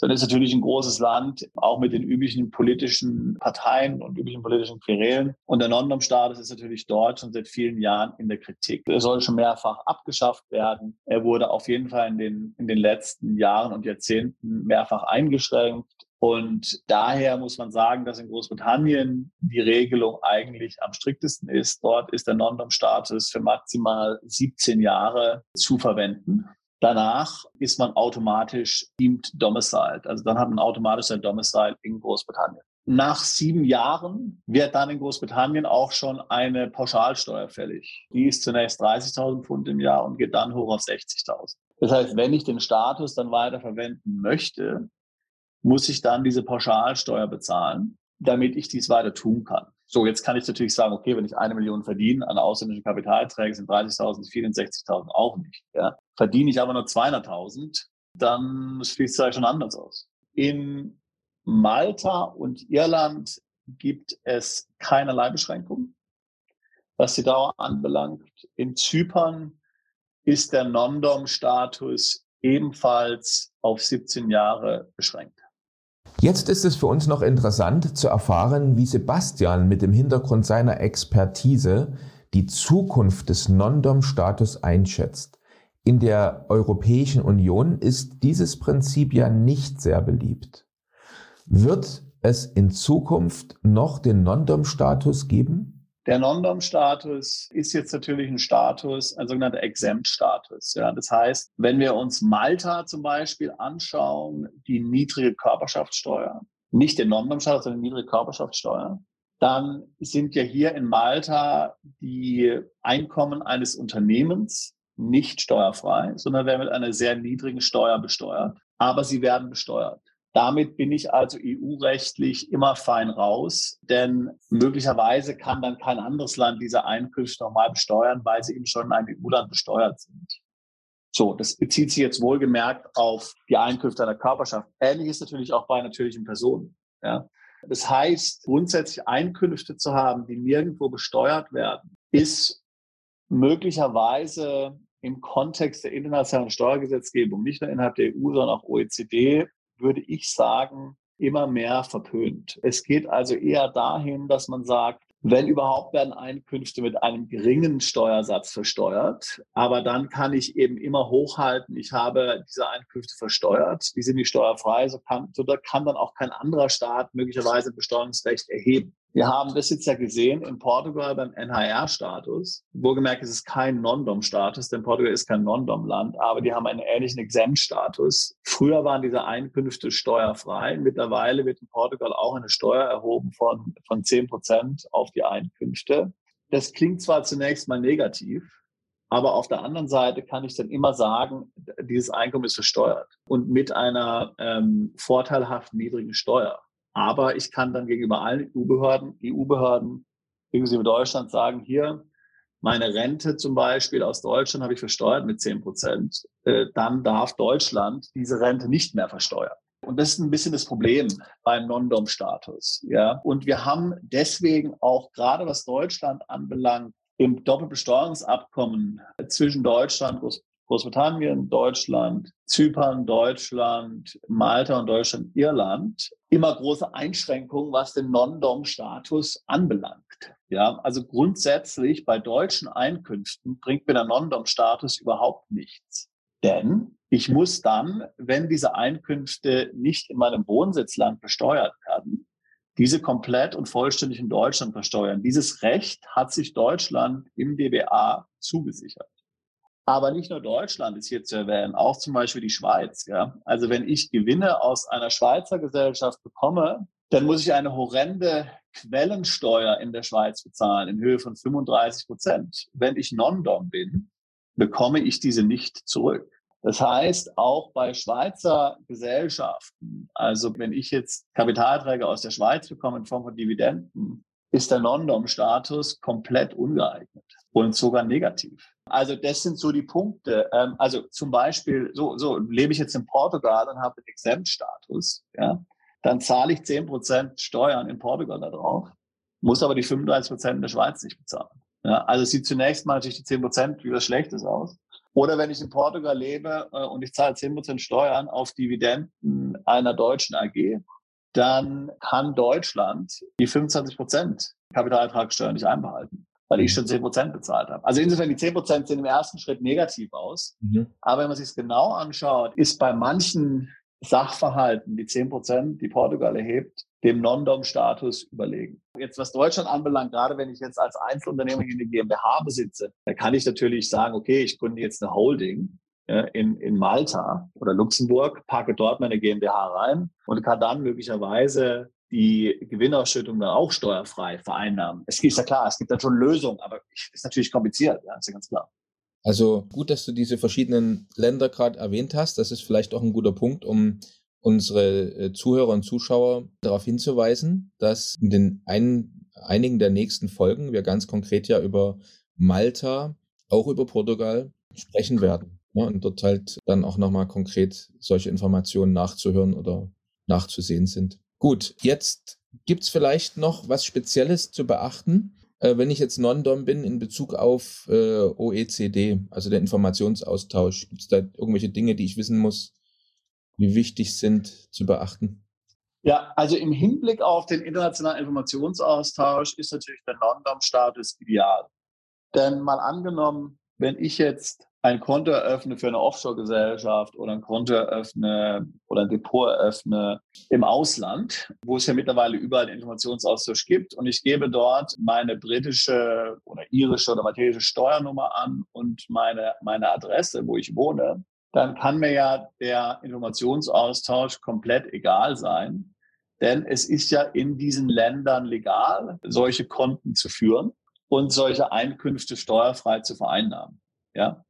sondern ist natürlich ein großes Land, auch mit den üblichen politischen Parteien und üblichen politischen Querelen. Und der Non-Dom-Status ist natürlich dort schon seit vielen Jahren in der Kritik. Er soll schon mehrfach abgeschafft werden. Er wurde auf jeden Fall in den, in den letzten Jahren und Jahrzehnten mehrfach eingeschränkt. Und daher muss man sagen, dass in Großbritannien die Regelung eigentlich am striktesten ist. Dort ist der Non-Dom-Status für maximal 17 Jahre zu verwenden. Danach ist man automatisch deemed domiciled. Also dann hat man automatisch sein Domicile in Großbritannien. Nach sieben Jahren wird dann in Großbritannien auch schon eine Pauschalsteuer fällig. Die ist zunächst 30.000 Pfund im Jahr und geht dann hoch auf 60.000. Das heißt, wenn ich den Status dann weiter verwenden möchte, muss ich dann diese Pauschalsteuer bezahlen, damit ich dies weiter tun kann. So, jetzt kann ich natürlich sagen, okay, wenn ich eine Million verdiene an ausländischen Kapitalträgen, sind 30.000, 64.000 auch nicht. Ja. Verdiene ich aber nur 200.000, dann sieht es ja schon anders aus. In Malta und Irland gibt es keinerlei Beschränkungen, was die Dauer anbelangt. In Zypern ist der Non-Dom-Status ebenfalls auf 17 Jahre beschränkt. Jetzt ist es für uns noch interessant zu erfahren, wie Sebastian mit dem Hintergrund seiner Expertise die Zukunft des Non-Dom-Status einschätzt. In der Europäischen Union ist dieses Prinzip ja nicht sehr beliebt. Wird es in Zukunft noch den Non-Dom-Status geben? Der Non-Dom-Status ist jetzt natürlich ein Status, ein sogenannter Exempt-Status. Ja, das heißt, wenn wir uns Malta zum Beispiel anschauen, die niedrige Körperschaftssteuer, nicht den Non-Dom-Status, sondern die niedrige Körperschaftssteuer, dann sind ja hier in Malta die Einkommen eines Unternehmens nicht steuerfrei, sondern werden mit einer sehr niedrigen Steuer besteuert. Aber sie werden besteuert. Damit bin ich also EU-rechtlich immer fein raus, denn möglicherweise kann dann kein anderes Land diese Einkünfte nochmal besteuern, weil sie eben schon in einem EU-Land besteuert sind. So, das bezieht sich jetzt wohlgemerkt auf die Einkünfte einer Körperschaft. Ähnlich ist natürlich auch bei natürlichen Personen. Ja. Das heißt, grundsätzlich Einkünfte zu haben, die nirgendwo besteuert werden, ist möglicherweise im Kontext der internationalen Steuergesetzgebung, nicht nur innerhalb der EU, sondern auch OECD, würde ich sagen, immer mehr verpönt. Es geht also eher dahin, dass man sagt, wenn überhaupt werden Einkünfte mit einem geringen Steuersatz versteuert, aber dann kann ich eben immer hochhalten, ich habe diese Einkünfte versteuert, die sind nicht steuerfrei, so kann, so kann dann auch kein anderer Staat möglicherweise Besteuerungsrecht erheben. Wir haben das jetzt ja gesehen in Portugal beim NHR-Status. Wohlgemerkt ist es kein Non-Dom-Status, denn Portugal ist kein Non-Dom-Land, aber die haben einen ähnlichen Exempt-Status. Früher waren diese Einkünfte steuerfrei. Mittlerweile wird in Portugal auch eine Steuer erhoben von, von 10 Prozent auf die Einkünfte. Das klingt zwar zunächst mal negativ, aber auf der anderen Seite kann ich dann immer sagen, dieses Einkommen ist versteuert und mit einer ähm, vorteilhaft niedrigen Steuer. Aber ich kann dann gegenüber allen EU-Behörden, EU-Behörden, inklusive Deutschland sagen, hier, meine Rente zum Beispiel aus Deutschland habe ich versteuert mit 10 Prozent. Äh, dann darf Deutschland diese Rente nicht mehr versteuern. Und das ist ein bisschen das Problem beim Non-Dom-Status. Ja. Und wir haben deswegen auch gerade was Deutschland anbelangt, im Doppelbesteuerungsabkommen zwischen Deutschland, Großbritannien, Deutschland, Zypern, Deutschland, Malta und Deutschland, Irland immer große Einschränkungen, was den Non-Dom-Status anbelangt. Ja, also grundsätzlich bei deutschen Einkünften bringt mir der Non-Dom-Status überhaupt nichts. Denn ich muss dann, wenn diese Einkünfte nicht in meinem Wohnsitzland besteuert werden, diese komplett und vollständig in Deutschland versteuern. Dieses Recht hat sich Deutschland im DBA zugesichert. Aber nicht nur Deutschland ist hier zu erwähnen, auch zum Beispiel die Schweiz. Ja? Also wenn ich Gewinne aus einer Schweizer Gesellschaft bekomme, dann muss ich eine horrende Quellensteuer in der Schweiz bezahlen in Höhe von 35 Prozent. Wenn ich Non-Dom bin, bekomme ich diese nicht zurück. Das heißt, auch bei Schweizer Gesellschaften, also wenn ich jetzt Kapitalträger aus der Schweiz bekomme in Form von Dividenden, ist der Non-Dom-Status komplett ungeeignet und sogar negativ. Also das sind so die Punkte. Ähm, also zum Beispiel, so, so lebe ich jetzt in Portugal und habe den Exempt-Status, ja, dann zahle ich zehn Prozent Steuern in Portugal da drauf, muss aber die 35 Prozent in der Schweiz nicht bezahlen. Ja, also sieht zunächst mal natürlich die zehn Prozent wie was Schlechtes aus. Oder wenn ich in Portugal lebe äh, und ich zahle zehn Prozent Steuern auf Dividenden einer deutschen AG, dann kann Deutschland die 25 Prozent Kapitalertragssteuer nicht einbehalten weil ich schon 10 Prozent bezahlt habe. Also insofern, die 10 Prozent sehen im ersten Schritt negativ aus. Mhm. Aber wenn man sich es genau anschaut, ist bei manchen Sachverhalten die 10 Prozent, die Portugal erhebt, dem Non-Dom-Status überlegen. Jetzt, was Deutschland anbelangt, gerade wenn ich jetzt als Einzelunternehmer hier eine GmbH besitze, da kann ich natürlich sagen, okay, ich gründe jetzt eine Holding in, in Malta oder Luxemburg, packe dort meine GmbH rein und kann dann möglicherweise die Gewinnausschüttung dann auch steuerfrei vereinnahmen. Es ist ja klar, es gibt dann schon Lösungen, aber ist natürlich kompliziert, ja, ist ja ganz klar. Also gut, dass du diese verschiedenen Länder gerade erwähnt hast. Das ist vielleicht auch ein guter Punkt, um unsere äh, Zuhörer und Zuschauer darauf hinzuweisen, dass in den ein, einigen der nächsten Folgen wir ganz konkret ja über Malta, auch über Portugal sprechen werden. Ja, und dort halt dann auch nochmal konkret solche Informationen nachzuhören oder nachzusehen sind. Gut, jetzt gibt es vielleicht noch was Spezielles zu beachten, äh, wenn ich jetzt Non-Dom bin in Bezug auf äh, OECD, also der Informationsaustausch. Gibt es da irgendwelche Dinge, die ich wissen muss, die wichtig sind zu beachten? Ja, also im Hinblick auf den internationalen Informationsaustausch ist natürlich der Non-Dom-Status ideal. Denn mal angenommen, wenn ich jetzt ein Konto eröffne für eine Offshore-Gesellschaft oder ein Konto eröffne oder ein Depot eröffne im Ausland, wo es ja mittlerweile überall Informationsaustausch gibt und ich gebe dort meine britische oder irische oder maltesische Steuernummer an und meine, meine Adresse, wo ich wohne, dann kann mir ja der Informationsaustausch komplett egal sein. Denn es ist ja in diesen Ländern legal, solche Konten zu führen und solche Einkünfte steuerfrei zu vereinnahmen. Ja.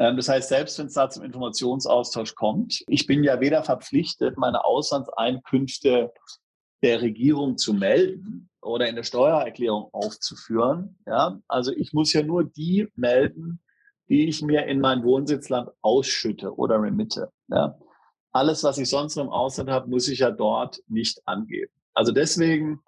Ähm, das heißt, selbst wenn es da zum Informationsaustausch kommt, ich bin ja weder verpflichtet, meine Auslandseinkünfte der Regierung zu melden oder in der Steuererklärung aufzuführen. Ja, also ich muss ja nur die melden, die ich mir in mein Wohnsitzland ausschütte oder remitte. Ja. Alles, was ich sonst noch im Ausland habe, muss ich ja dort nicht angeben. Also deswegen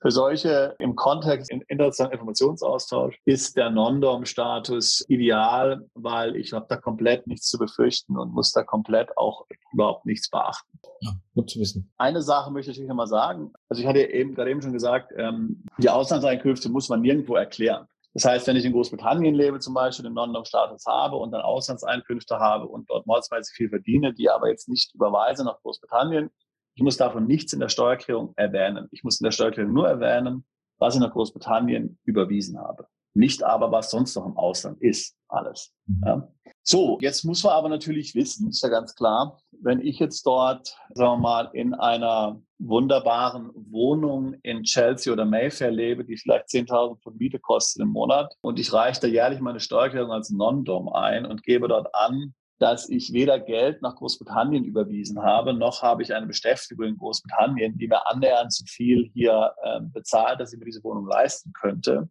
für solche im Kontext im internationalen Informationsaustausch ist der Non-Dom-Status ideal, weil ich habe da komplett nichts zu befürchten und muss da komplett auch überhaupt nichts beachten. Ja, gut zu wissen. Eine Sache möchte ich natürlich nochmal sagen. Also ich hatte eben gerade eben schon gesagt, ähm, die Auslandseinkünfte muss man nirgendwo erklären. Das heißt, wenn ich in Großbritannien lebe, zum Beispiel den Non-Dom-Status habe und dann Auslandseinkünfte habe und dort mordsweise viel verdiene, die aber jetzt nicht überweise nach Großbritannien, ich muss davon nichts in der Steuererklärung erwähnen. Ich muss in der Steuererklärung nur erwähnen, was ich nach Großbritannien überwiesen habe. Nicht aber, was sonst noch im Ausland ist. Alles. Mhm. Ja. So, jetzt muss man aber natürlich wissen, ist ja ganz klar, wenn ich jetzt dort, sagen wir mal, in einer wunderbaren Wohnung in Chelsea oder Mayfair lebe, die vielleicht 10.000 Pfund Miete kostet im Monat und ich reiche da jährlich meine Steuererklärung als Non-Dom ein und gebe dort an, dass ich weder Geld nach Großbritannien überwiesen habe, noch habe ich eine Beschäftigung in Großbritannien, die mir annähernd zu viel hier äh, bezahlt, dass ich mir diese Wohnung leisten könnte,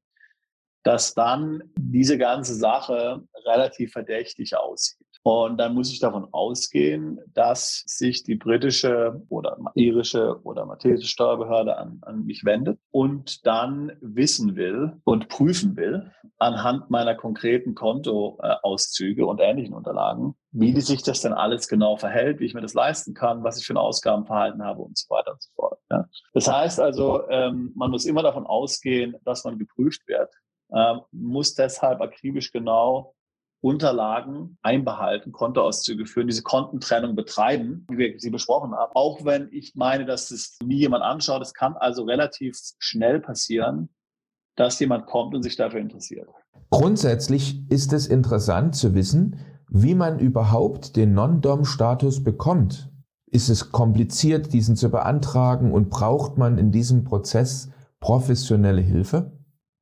dass dann diese ganze Sache relativ verdächtig aussieht. Und dann muss ich davon ausgehen, dass sich die britische oder irische oder maltesische Steuerbehörde an, an mich wendet und dann wissen will und prüfen will anhand meiner konkreten Kontoauszüge und ähnlichen Unterlagen, wie sich das denn alles genau verhält, wie ich mir das leisten kann, was ich für ein Ausgabenverhalten habe und so weiter und so fort. Ja. Das heißt also, ähm, man muss immer davon ausgehen, dass man geprüft wird, ähm, muss deshalb akribisch genau Unterlagen einbehalten, Kontoauszüge führen, diese Kontentrennung betreiben, wie wir sie besprochen haben. Auch wenn ich meine, dass es nie jemand anschaut, es kann also relativ schnell passieren, dass jemand kommt und sich dafür interessiert. Grundsätzlich ist es interessant zu wissen, wie man überhaupt den Non-Dom-Status bekommt. Ist es kompliziert, diesen zu beantragen und braucht man in diesem Prozess professionelle Hilfe?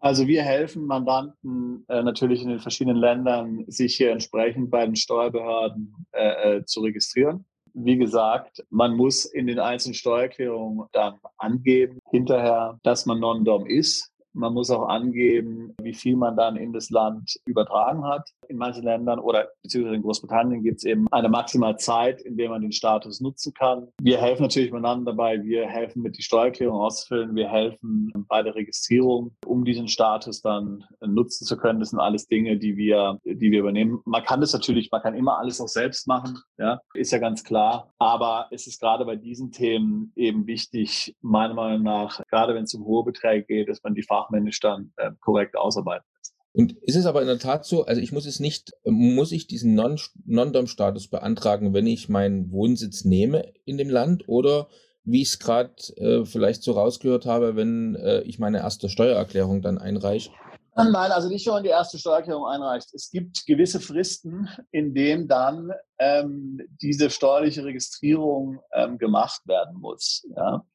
Also wir helfen Mandanten äh, natürlich in den verschiedenen Ländern, sich hier entsprechend bei den Steuerbehörden äh, äh, zu registrieren. Wie gesagt, man muss in den einzelnen Steuererklärungen dann angeben, hinterher, dass man Non-Dom ist. Man muss auch angeben, wie viel man dann in das Land übertragen hat. In manchen Ländern oder beziehungsweise in Großbritannien gibt es eben eine maximale Zeit, in der man den Status nutzen kann. Wir helfen natürlich miteinander dabei. Wir helfen mit die Steuererklärung auszufüllen. Wir helfen bei der Registrierung, um diesen Status dann nutzen zu können. Das sind alles Dinge, die wir, die wir übernehmen. Man kann das natürlich, man kann immer alles auch selbst machen. Ja, ist ja ganz klar. Aber es ist gerade bei diesen Themen eben wichtig, meiner Meinung nach, gerade wenn es um hohe Beträge geht, dass man die Fach fachmännisch dann äh, korrekt ausarbeiten lässt. Und ist es aber in der Tat so, also ich muss es nicht, muss ich diesen Non-Dom-Status beantragen, wenn ich meinen Wohnsitz nehme in dem Land oder wie ich es gerade äh, vielleicht so rausgehört habe, wenn äh, ich meine erste Steuererklärung dann einreiche? Nein, also nicht nur die erste Steuererklärung einreicht. Es gibt gewisse Fristen, in denen dann ähm, diese steuerliche Registrierung ähm, gemacht werden muss. Ja?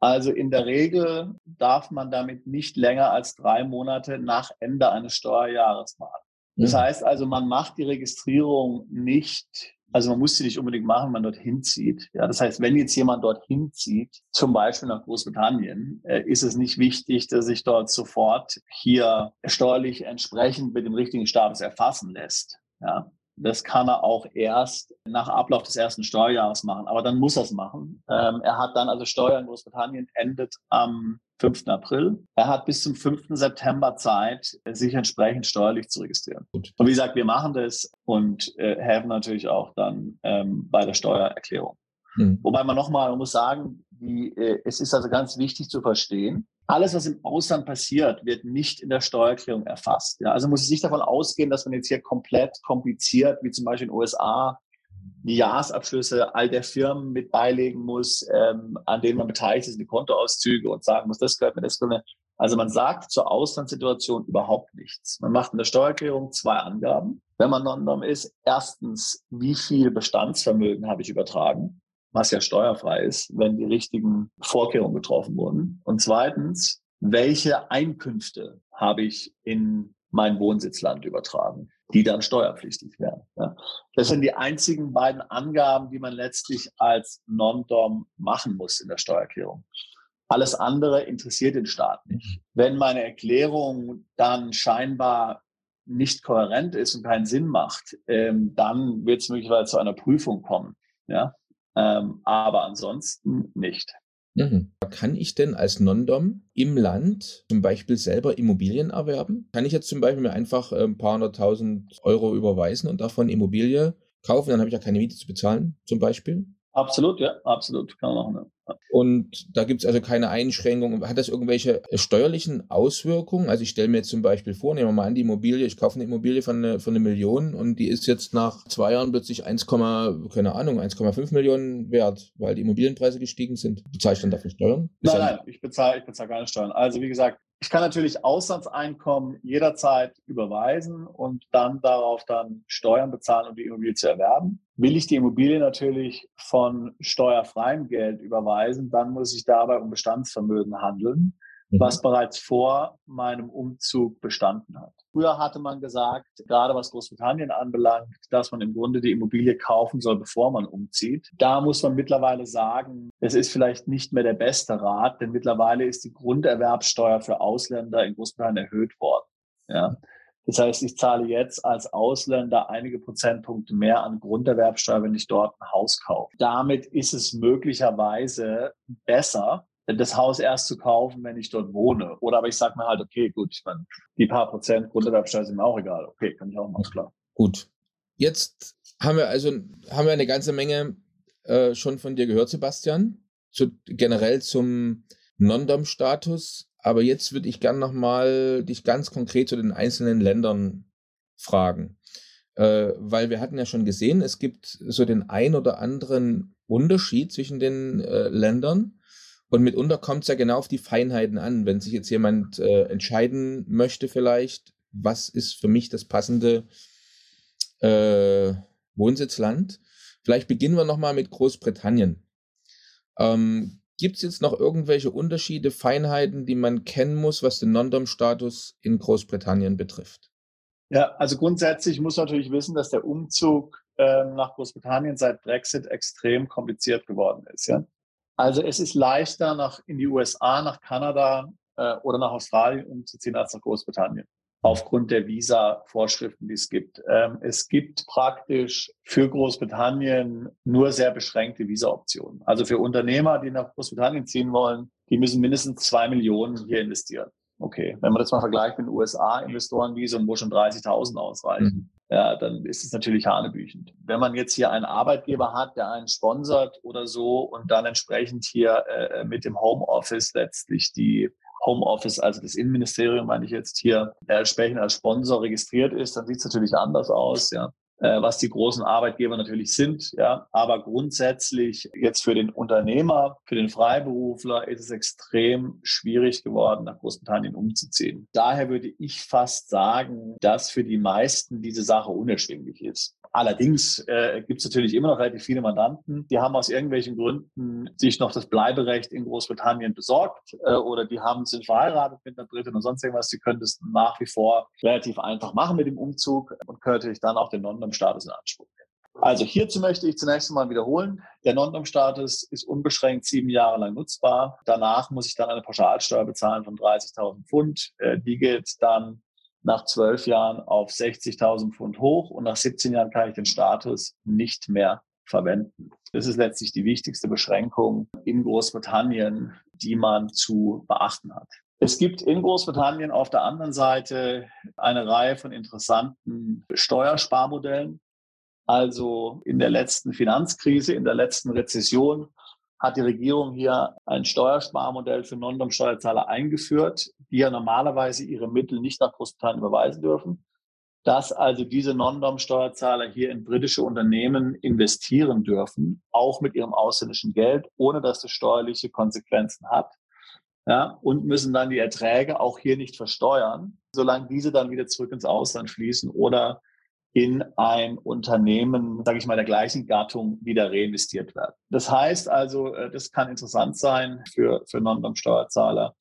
Also in der Regel darf man damit nicht länger als drei Monate nach Ende eines Steuerjahres machen. Das ja. heißt also, man macht die Registrierung nicht, also man muss sie nicht unbedingt machen, wenn man dorthin zieht. Ja, das heißt, wenn jetzt jemand dorthin zieht, zum Beispiel nach Großbritannien, äh, ist es nicht wichtig, dass sich dort sofort hier steuerlich entsprechend mit dem richtigen Status erfassen lässt. Ja, Das kann er auch erst nach Ablauf des ersten Steuerjahres machen, aber dann muss er es machen. Ähm, er hat dann also Steuer in Großbritannien endet am 5. April. Er hat bis zum 5. September Zeit, sich entsprechend steuerlich zu registrieren. Gut. Und wie gesagt, wir machen das und äh, helfen natürlich auch dann ähm, bei der Steuererklärung. Hm. Wobei man nochmal, muss sagen, die, äh, es ist also ganz wichtig zu verstehen, alles, was im Ausland passiert, wird nicht in der Steuererklärung erfasst. Ja, also muss es nicht davon ausgehen, dass man jetzt hier komplett kompliziert, wie zum Beispiel in den USA, die Jahresabschlüsse all der Firmen mit beilegen muss, ähm, an denen man beteiligt ist, die Kontoauszüge und sagen muss, das gehört mir, das gehört mir. Also man sagt zur Auslandssituation überhaupt nichts. Man macht in der Steuererklärung zwei Angaben. Wenn man non ist, erstens, wie viel Bestandsvermögen habe ich übertragen? Was ja steuerfrei ist, wenn die richtigen Vorkehrungen getroffen wurden. Und zweitens, welche Einkünfte habe ich in mein Wohnsitzland übertragen, die dann steuerpflichtig wären. Ja. Das sind die einzigen beiden Angaben, die man letztlich als Non-Dom machen muss in der Steuererklärung. Alles andere interessiert den Staat nicht. Wenn meine Erklärung dann scheinbar nicht kohärent ist und keinen Sinn macht, ähm, dann wird es möglicherweise zu einer Prüfung kommen. Ja? Ähm, aber ansonsten nicht. Mhm. Kann ich denn als Non-Dom im Land zum Beispiel selber Immobilien erwerben? Kann ich jetzt zum Beispiel mir einfach ein paar hunderttausend Euro überweisen und davon Immobilie kaufen? Dann habe ich ja keine Miete zu bezahlen, zum Beispiel. Absolut, ja, absolut. Kann man machen. Ja. Und da gibt es also keine Einschränkungen. Hat das irgendwelche steuerlichen Auswirkungen? Also ich stelle mir jetzt zum Beispiel vor, nehmen wir mal an, die Immobilie, ich kaufe eine Immobilie von eine, von eine Million und die ist jetzt nach zwei Jahren plötzlich 1, keine Ahnung, 1,5 Millionen wert, weil die Immobilienpreise gestiegen sind. Bezahle ich dann dafür Steuern? Nein, nein, ich bezahle, ich bezahle keine Steuern. Also wie gesagt, ich kann natürlich Auslandseinkommen jederzeit überweisen und dann darauf dann Steuern bezahlen, um die Immobilie zu erwerben. Will ich die Immobilie natürlich von steuerfreiem Geld überweisen, dann muss ich dabei um Bestandsvermögen handeln. Mhm. was bereits vor meinem Umzug bestanden hat. Früher hatte man gesagt, gerade was Großbritannien anbelangt, dass man im Grunde die Immobilie kaufen soll, bevor man umzieht. Da muss man mittlerweile sagen, es ist vielleicht nicht mehr der beste Rat, denn mittlerweile ist die Grunderwerbsteuer für Ausländer in Großbritannien erhöht worden. Ja. Das heißt, ich zahle jetzt als Ausländer einige Prozentpunkte mehr an Grunderwerbsteuer, wenn ich dort ein Haus kaufe. Damit ist es möglicherweise besser, das Haus erst zu kaufen, wenn ich dort wohne. Oder aber ich sage mir halt, okay, gut, ich meine, die paar Prozent Grunderwerbsteuer sind mir auch egal. Okay, kann ich auch machen, klar. Gut. Jetzt haben wir also haben wir eine ganze Menge äh, schon von dir gehört, Sebastian, zu, generell zum Non-Dom-Status. Aber jetzt würde ich gerne nochmal dich ganz konkret zu den einzelnen Ländern fragen. Äh, weil wir hatten ja schon gesehen, es gibt so den ein oder anderen Unterschied zwischen den äh, Ländern. Und mitunter kommt es ja genau auf die Feinheiten an. Wenn sich jetzt jemand äh, entscheiden möchte, vielleicht, was ist für mich das passende äh, Wohnsitzland? Vielleicht beginnen wir nochmal mit Großbritannien. Ähm, Gibt es jetzt noch irgendwelche Unterschiede, Feinheiten, die man kennen muss, was den Non-Dom-Status in Großbritannien betrifft? Ja, also grundsätzlich muss man natürlich wissen, dass der Umzug äh, nach Großbritannien seit Brexit extrem kompliziert geworden ist. Ja? Also es ist leichter, nach, in die USA, nach Kanada äh, oder nach Australien umzuziehen als nach Großbritannien. Aufgrund der Visa-Vorschriften, die es gibt. Ähm, es gibt praktisch für Großbritannien nur sehr beschränkte Visa-Optionen. Also für Unternehmer, die nach Großbritannien ziehen wollen, die müssen mindestens zwei Millionen hier investieren. Okay, wenn man das mal vergleicht mit den USA-Investorenvisum, wo schon 30.000 ausreichen, mhm ja, dann ist es natürlich hanebüchend. Wenn man jetzt hier einen Arbeitgeber hat, der einen sponsert oder so und dann entsprechend hier äh, mit dem Homeoffice letztlich die Homeoffice, also das Innenministerium, meine ich jetzt hier, entsprechend als Sponsor registriert ist, dann sieht es natürlich anders aus, ja äh, was die großen Arbeitgeber natürlich sind. Ja, aber grundsätzlich jetzt für den Unternehmer, für den Freiberufler ist es extrem schwierig geworden, nach Großbritannien umzuziehen. Daher würde ich fast sagen, dass für die meisten diese Sache unerschwinglich ist. Allerdings äh, gibt es natürlich immer noch relativ viele Mandanten, die haben aus irgendwelchen Gründen sich noch das Bleiberecht in Großbritannien besorgt äh, oder die haben sind verheiratet mit einer Britin und sonst irgendwas. Die können das nach wie vor relativ einfach machen mit dem Umzug und können natürlich dann auch den Non-Dom-Status in Anspruch nehmen. Also hierzu möchte ich zunächst einmal wiederholen. Der Non-Dom-Status ist unbeschränkt sieben Jahre lang nutzbar. Danach muss ich dann eine Pauschalsteuer bezahlen von 30.000 Pfund. Äh, die gilt dann nach zwölf Jahren auf 60.000 Pfund hoch und nach 17 Jahren kann ich den Status nicht mehr verwenden. Das ist letztlich die wichtigste Beschränkung in Großbritannien, die man zu beachten hat. Es gibt in Großbritannien auf der anderen Seite eine Reihe von interessanten Steuersparmodellen. Also in der letzten Finanzkrise, in der letzten Rezession hat die Regierung hier ein Steuersparmodell für Non-Dom-Steuerzahler eingeführt, die ja normalerweise ihre Mittel nicht nach Großbritannien überweisen dürfen dass also diese Non-Dom-Steuerzahler hier in britische Unternehmen investieren dürfen, auch mit ihrem ausländischen Geld, ohne dass das steuerliche Konsequenzen hat. Ja, und müssen dann die Erträge auch hier nicht versteuern, solange diese dann wieder zurück ins Ausland fließen oder in ein Unternehmen, sage ich mal, der gleichen Gattung wieder reinvestiert werden. Das heißt also, äh, das kann interessant sein für, für Non-Dom-Steuerzahler,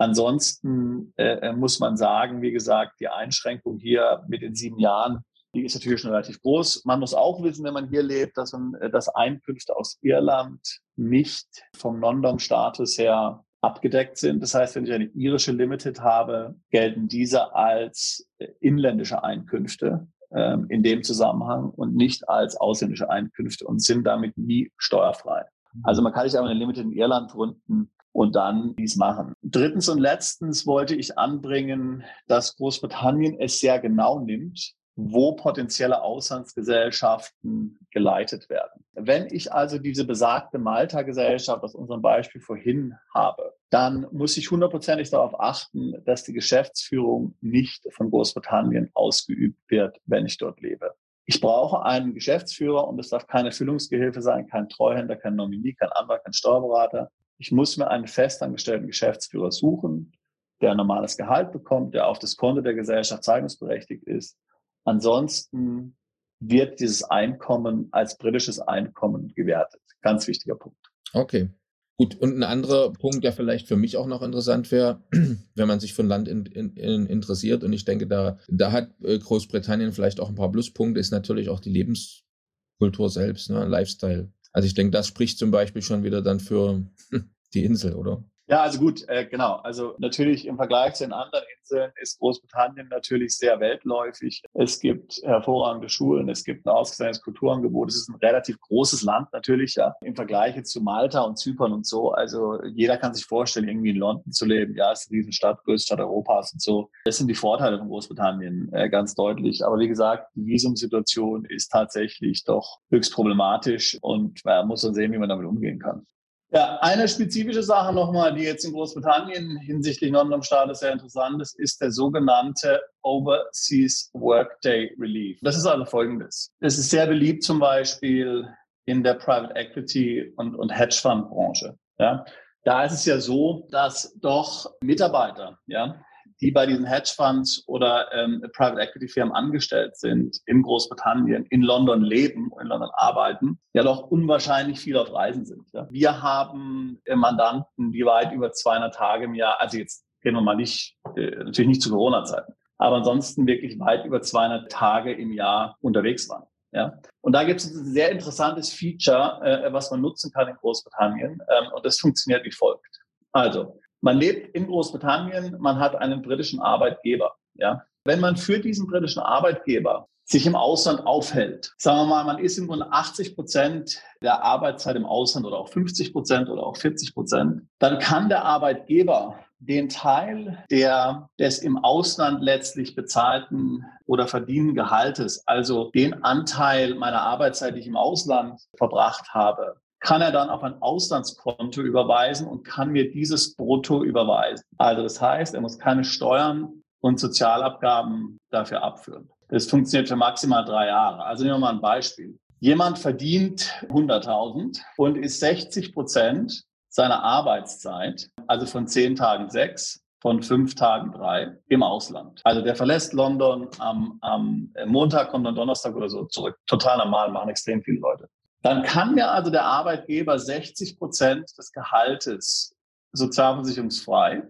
Ansonsten äh, äh, muss man sagen, wie gesagt, die Einschränkung hier mit den sieben Jahren, die ist natürlich schon relativ groß. Man muss auch wissen, wenn man hier lebt, dass, man, äh, dass Einkünfte aus Irland nicht vom Non-Dom-Status her abgedeckt sind. Das heißt, wenn ich eine irische Limited habe, gelten diese als inländische Einkünfte ähm, in dem Zusammenhang und nicht als ausländische Einkünfte und sind damit nie steuerfrei. Also man kann sich aber eine Limited in Irland gründen und dann dies machen. Drittens und letztens wollte ich anbringen, dass Großbritannien es sehr genau nimmt, wo potenzielle Auslandsgesellschaften geleitet werden. Wenn ich also diese besagte Malta-Gesellschaft aus unserem Beispiel vorhin habe, dann muss ich hundertprozentig darauf achten, dass die Geschäftsführung nicht von Großbritannien ausgeübt wird, wenn ich dort lebe. Ich brauche einen Geschäftsführer und es darf keine Füllungsgehilfe sein, kein Treuhänder, kein Nominee, kein Anwalt, kein Steuerberater. Ich muss mir einen festangestellten Geschäftsführer suchen, der ein normales Gehalt bekommt, der auf das Konto der Gesellschaft zeigungsberechtigt ist. Ansonsten wird dieses Einkommen als britisches Einkommen gewertet. Ganz wichtiger Punkt. Okay. Gut, und ein anderer Punkt, der vielleicht für mich auch noch interessant wäre, wenn man sich für ein Land in, in, in interessiert, und ich denke, da, da hat äh, Großbritannien vielleicht auch ein paar Pluspunkte, ist natürlich auch die Lebenskultur selbst, ne, Lifestyle. Also ich denke, das spricht zum Beispiel schon wieder dann für die Insel, oder? Ja, also gut, äh, genau. Also natürlich im Vergleich zu den anderen Inseln ist Großbritannien natürlich sehr weltläufig. Es gibt hervorragende Schulen, es gibt ein ausgezeichnetes Kulturangebot. Es ist ein relativ großes Land natürlich, ja, im Vergleich zu Malta und Zypern und so. Also jeder kann sich vorstellen, irgendwie in London zu leben. Ja, es ist eine Riesenstadt, größte Stadt Europas und so. Das sind die Vorteile von Großbritannien äh, ganz deutlich. Aber wie gesagt, die Visumsituation ist tatsächlich doch höchst problematisch und man muss dann sehen, wie man damit umgehen kann. Ja, eine spezifische Sache nochmal, die jetzt in Großbritannien hinsichtlich Non-Dom-Status sehr interessant ist, ist der sogenannte Overseas Workday Relief. Das ist also folgendes. Es ist sehr beliebt zum Beispiel in der Private Equity und, und Hedgefonds-Branche. Ja. Da ist es ja so, dass doch Mitarbeiter, ja, die bei diesen Hedgefonds oder ähm, Private Equity Firmen angestellt sind, in Großbritannien, in London leben, in London arbeiten, ja doch unwahrscheinlich viel auf Reisen sind. Ja. Wir haben äh, Mandanten, die weit über 200 Tage im Jahr, also jetzt gehen wir mal nicht, äh, natürlich nicht zu Corona-Zeiten, aber ansonsten wirklich weit über 200 Tage im Jahr unterwegs waren. Ja. Und da gibt es ein sehr interessantes Feature, äh, was man nutzen kann in Großbritannien. Ähm, und das funktioniert wie folgt. Also, man lebt in Großbritannien, man hat einen britischen Arbeitgeber. Ja. Wenn man für diesen britischen Arbeitgeber sich im Ausland aufhält, sagen wir mal, man ist im Grunde 80 Prozent der Arbeitszeit im Ausland oder auch 50 Prozent oder auch 40 Prozent, dann kann der Arbeitgeber den Teil der, des im Ausland letztlich bezahlten oder verdienten Gehaltes, also den Anteil meiner Arbeitszeit, die ich im Ausland verbracht habe, kann er dann auf ein Auslandskonto überweisen und kann mir dieses Brutto überweisen. Also das heißt, er muss keine Steuern und Sozialabgaben dafür abführen. Das funktioniert für maximal drei Jahre. Also nehmen wir mal ein Beispiel. Jemand verdient 100.000 und ist 60 Prozent seiner Arbeitszeit, also von zehn Tagen sechs, von fünf Tagen drei im Ausland. Also der verlässt London am, am Montag, kommt dann Donnerstag oder so zurück. Total normal, machen extrem viele Leute. Dann kann mir also der Arbeitgeber 60 Prozent des Gehaltes sozialversicherungsfrei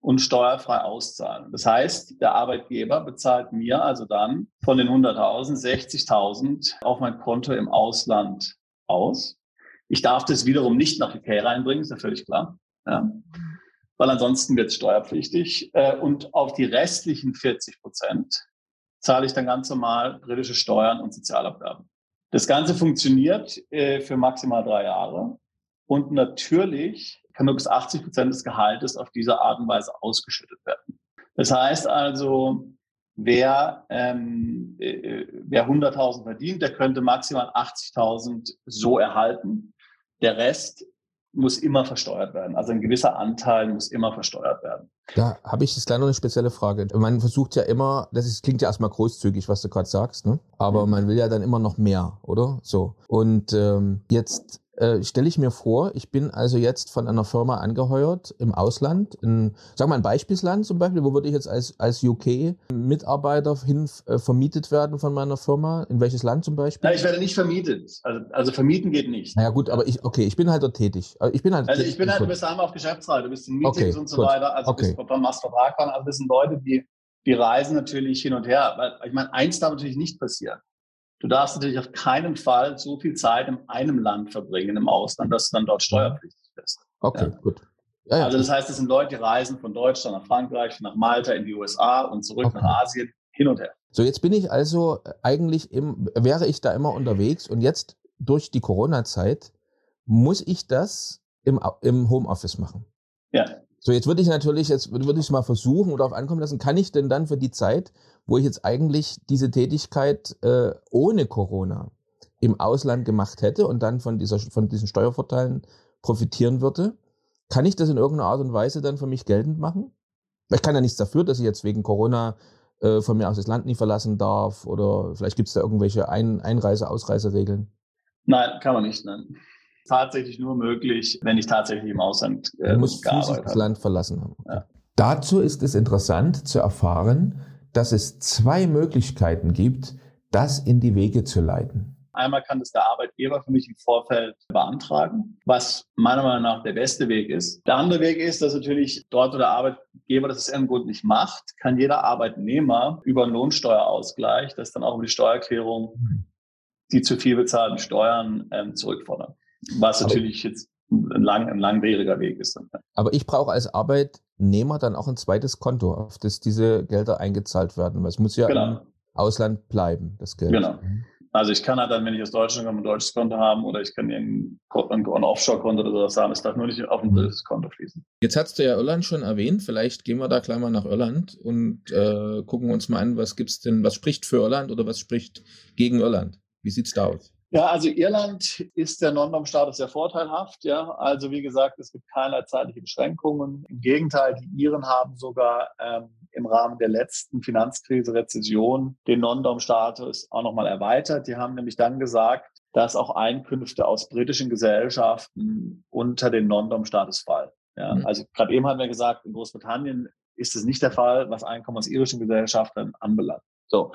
und steuerfrei auszahlen. Das heißt, der Arbeitgeber bezahlt mir also dann von den 100.000 60.000 auf mein Konto im Ausland aus. Ich darf das wiederum nicht nach UK reinbringen, ist ja völlig klar. Ja. weil ansonsten wird es steuerpflichtig. Äh, und auf die restlichen 40 Prozent zahle ich dann ganz normal britische Steuern und Sozialabgaben. Das Ganze funktioniert äh, für maximal drei Jahre. Und natürlich kann nur bis 80 Prozent des Gehaltes auf diese Art und Weise ausgeschüttet werden. Das heißt also, wer, ähm, äh, wer 100.000 verdient, der könnte maximal 80.000 so erhalten. Der Rest muss immer versteuert werden. Also ein gewisser Anteil muss immer versteuert werden. Da habe ich jetzt gleich noch eine spezielle Frage. Man versucht ja immer, das ist, klingt ja erstmal großzügig, was du gerade sagst, ne? aber mhm. man will ja dann immer noch mehr, oder? So. Und ähm, jetzt äh, stelle ich mir vor, ich bin also jetzt von einer Firma angeheuert im Ausland, in, sag mal ein Beispielsland zum Beispiel, wo würde ich jetzt als, als UK-Mitarbeiter hin äh, vermietet werden von meiner Firma? In welches Land zum Beispiel? Ja, ich werde nicht vermietet. Also, also vermieten geht nicht. Naja gut, aber ich, okay, ich bin halt dort tätig. Äh, ich bin halt also ich bin halt, du bist einmal auf Geschäftsreise, du bist in Meetings okay, und so gut. weiter, also okay. bist Mastvertrag fahren, also das sind Leute, die, die reisen natürlich hin und her. Weil, ich meine, eins darf natürlich nicht passieren. Du darfst natürlich auf keinen Fall so viel Zeit in einem Land verbringen, im Ausland, dass du dann dort steuerpflichtig bist. Okay, ja. gut. Ja, ja, also das heißt, es sind Leute, die reisen von Deutschland nach Frankreich, nach Malta, in die USA und zurück okay. nach Asien, hin und her. So, jetzt bin ich also eigentlich im, wäre ich da immer unterwegs und jetzt durch die Corona-Zeit muss ich das im, im Homeoffice machen. Ja. So, jetzt würde ich natürlich, jetzt würde ich mal versuchen oder auf ankommen lassen, kann ich denn dann für die Zeit, wo ich jetzt eigentlich diese Tätigkeit äh, ohne Corona im Ausland gemacht hätte und dann von, dieser, von diesen Steuervorteilen profitieren würde, kann ich das in irgendeiner Art und Weise dann für mich geltend machen? Ich kann ja nichts dafür, dass ich jetzt wegen Corona äh, von mir aus das Land nie verlassen darf oder vielleicht gibt es da irgendwelche Ein Einreise-, Ausreiseregeln. Nein, kann man nicht. Nein tatsächlich nur möglich, wenn ich tatsächlich im Ausland äh, du musst gearbeitet das Land verlassen haben. Okay. Ja. Dazu ist es interessant zu erfahren, dass es zwei Möglichkeiten gibt, das in die Wege zu leiten. Einmal kann das der Arbeitgeber für mich im Vorfeld beantragen, was meiner Meinung nach der beste Weg ist. Der andere Weg ist, dass natürlich dort, wo der Arbeitgeber das aus irgendeinem Grund nicht macht, kann jeder Arbeitnehmer über einen Lohnsteuerausgleich, das dann auch über die Steuererklärung, mhm. die zu viel bezahlten Steuern ähm, zurückfordern. Was aber natürlich jetzt ein, lang, ein langwieriger Weg ist. Aber ich brauche als Arbeitnehmer dann auch ein zweites Konto, auf das diese Gelder eingezahlt werden. Weil es muss ja genau. im Ausland bleiben, das Geld. Genau. Mhm. Also ich kann halt dann, wenn ich aus Deutschland komme, ein deutsches Konto haben oder ich kann ein, ein Offshore-Konto oder sowas haben. Es darf nur nicht auf ein drittes mhm. Konto fließen. Jetzt hast du ja Irland schon erwähnt. Vielleicht gehen wir da gleich mal nach Irland und äh, gucken uns mal an, was gibt's denn, was spricht für Irland oder was spricht gegen Irland? Wie sieht's da aus? Ja, also Irland ist der Non-Dom-Status sehr vorteilhaft. Ja, also wie gesagt, es gibt keinerlei zeitliche Beschränkungen. Im Gegenteil, die Iren haben sogar ähm, im Rahmen der letzten Finanzkrise, Rezession, den Non-Dom-Status auch nochmal erweitert. Die haben nämlich dann gesagt, dass auch Einkünfte aus britischen Gesellschaften unter den Non-Dom-Status fallen. Ja, mhm. Also gerade eben haben wir gesagt, in Großbritannien ist es nicht der Fall, was Einkommen aus irischen Gesellschaften anbelangt. So.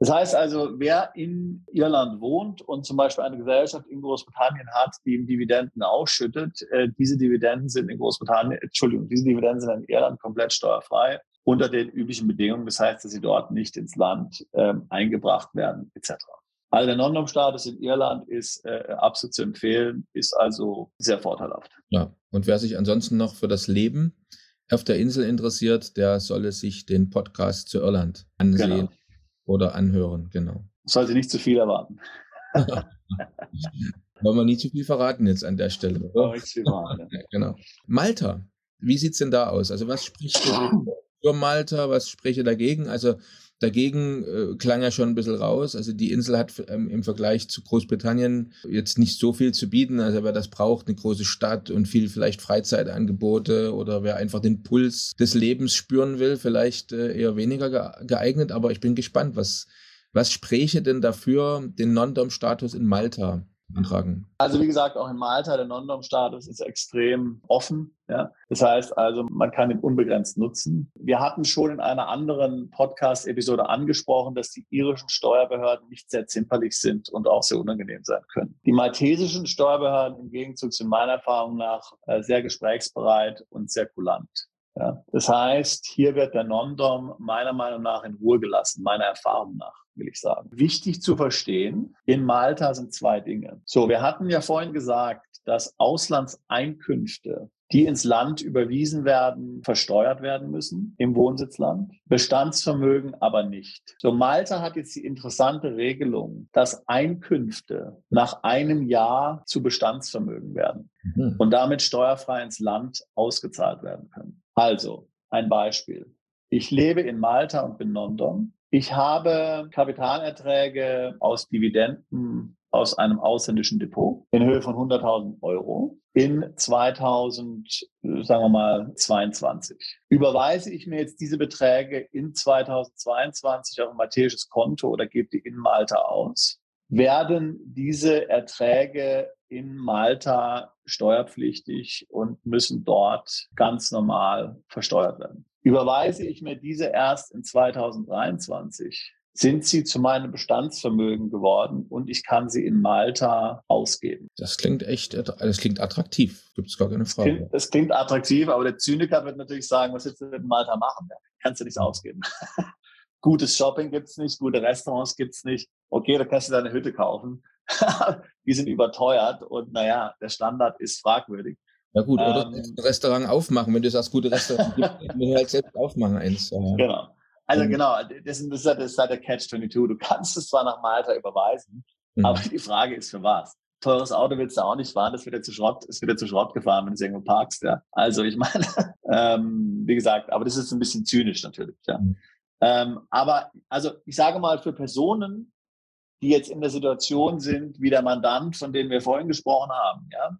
Das heißt also, wer in Irland wohnt und zum Beispiel eine Gesellschaft in Großbritannien hat, die ihm Dividenden ausschüttet, äh, diese Dividenden sind in Großbritannien, Entschuldigung, diese Dividenden sind in Irland komplett steuerfrei unter den üblichen Bedingungen. Das heißt, dass sie dort nicht ins Land ähm, eingebracht werden, etc. Also der Non-Dom-Status in Irland ist äh, absolut zu empfehlen, ist also sehr vorteilhaft. Ja, und wer sich ansonsten noch für das Leben auf der Insel interessiert, der solle sich den Podcast zu Irland ansehen. Genau oder anhören, genau. Sollte nicht zu viel erwarten. Wollen wir nicht zu viel verraten jetzt an der Stelle. Oder? genau. Malta, wie sieht es denn da aus? Also was spricht für Malta, was spreche dagegen? Also Dagegen äh, klang ja schon ein bisschen raus. Also die Insel hat ähm, im Vergleich zu Großbritannien jetzt nicht so viel zu bieten. Also wer das braucht, eine große Stadt und viel vielleicht Freizeitangebote oder wer einfach den Puls des Lebens spüren will, vielleicht äh, eher weniger geeignet. Aber ich bin gespannt, was, was spräche denn dafür, den Non-Dom-Status in Malta antragen? Also wie gesagt, auch in Malta, der Non-Dom-Status ist extrem offen. Ja? Das heißt also, man kann ihn unbegrenzt nutzen. Wir hatten schon in einer anderen Podcast-Episode angesprochen, dass die irischen Steuerbehörden nicht sehr zimperlich sind und auch sehr unangenehm sein können. Die maltesischen Steuerbehörden im Gegenzug sind meiner Erfahrung nach äh, sehr gesprächsbereit und sehr kulant. Ja, das heißt, hier wird der Non-Dom meiner Meinung nach in Ruhe gelassen, meiner Erfahrung nach will ich sagen. Wichtig zu verstehen, in Malta sind zwei Dinge. So, wir hatten ja vorhin gesagt, dass Auslandseinkünfte die ins Land überwiesen werden, versteuert werden müssen im Wohnsitzland, Bestandsvermögen aber nicht. So Malta hat jetzt die interessante Regelung, dass Einkünfte nach einem Jahr zu Bestandsvermögen werden mhm. und damit steuerfrei ins Land ausgezahlt werden können. Also ein Beispiel. Ich lebe in Malta und bin London. Ich habe Kapitalerträge aus Dividenden aus einem ausländischen Depot in Höhe von 100.000 Euro in 2000, sagen wir mal, 22. Überweise ich mir jetzt diese Beträge in 2022 auf ein maltesisches Konto oder gebe die in Malta aus, werden diese Erträge in Malta steuerpflichtig und müssen dort ganz normal versteuert werden. Überweise ich mir diese erst in 2023, sind sie zu meinem Bestandsvermögen geworden und ich kann sie in Malta ausgeben. Das klingt echt, das klingt attraktiv. Gibt es gar keine Frage. Das klingt, das klingt, attraktiv, aber der Zyniker wird natürlich sagen, was willst du in Malta machen? Kannst du nichts ausgeben. Gutes Shopping gibt's nicht, gute Restaurants gibt's nicht. Okay, da kannst du deine Hütte kaufen. Die sind überteuert und naja, der Standard ist fragwürdig. Ja gut, oder ähm, ein Restaurant aufmachen, wenn du sagst, gute Restaurant gibt, wir halt selbst aufmachen eins. Ja. Genau. Also mhm. genau, das ist, das ist halt der Catch-22. Du kannst es zwar nach Malta überweisen, mhm. aber die Frage ist für was? Teures Auto willst du auch nicht fahren, das wird ja zu Schrott, ist wieder zu Schrott gefahren, wenn du es irgendwo parkst, ja. Also ich meine, ähm, wie gesagt, aber das ist ein bisschen zynisch natürlich, ja. Mhm. Ähm, aber also ich sage mal, für Personen, die jetzt in der Situation sind, wie der Mandant, von dem wir vorhin gesprochen haben, ja,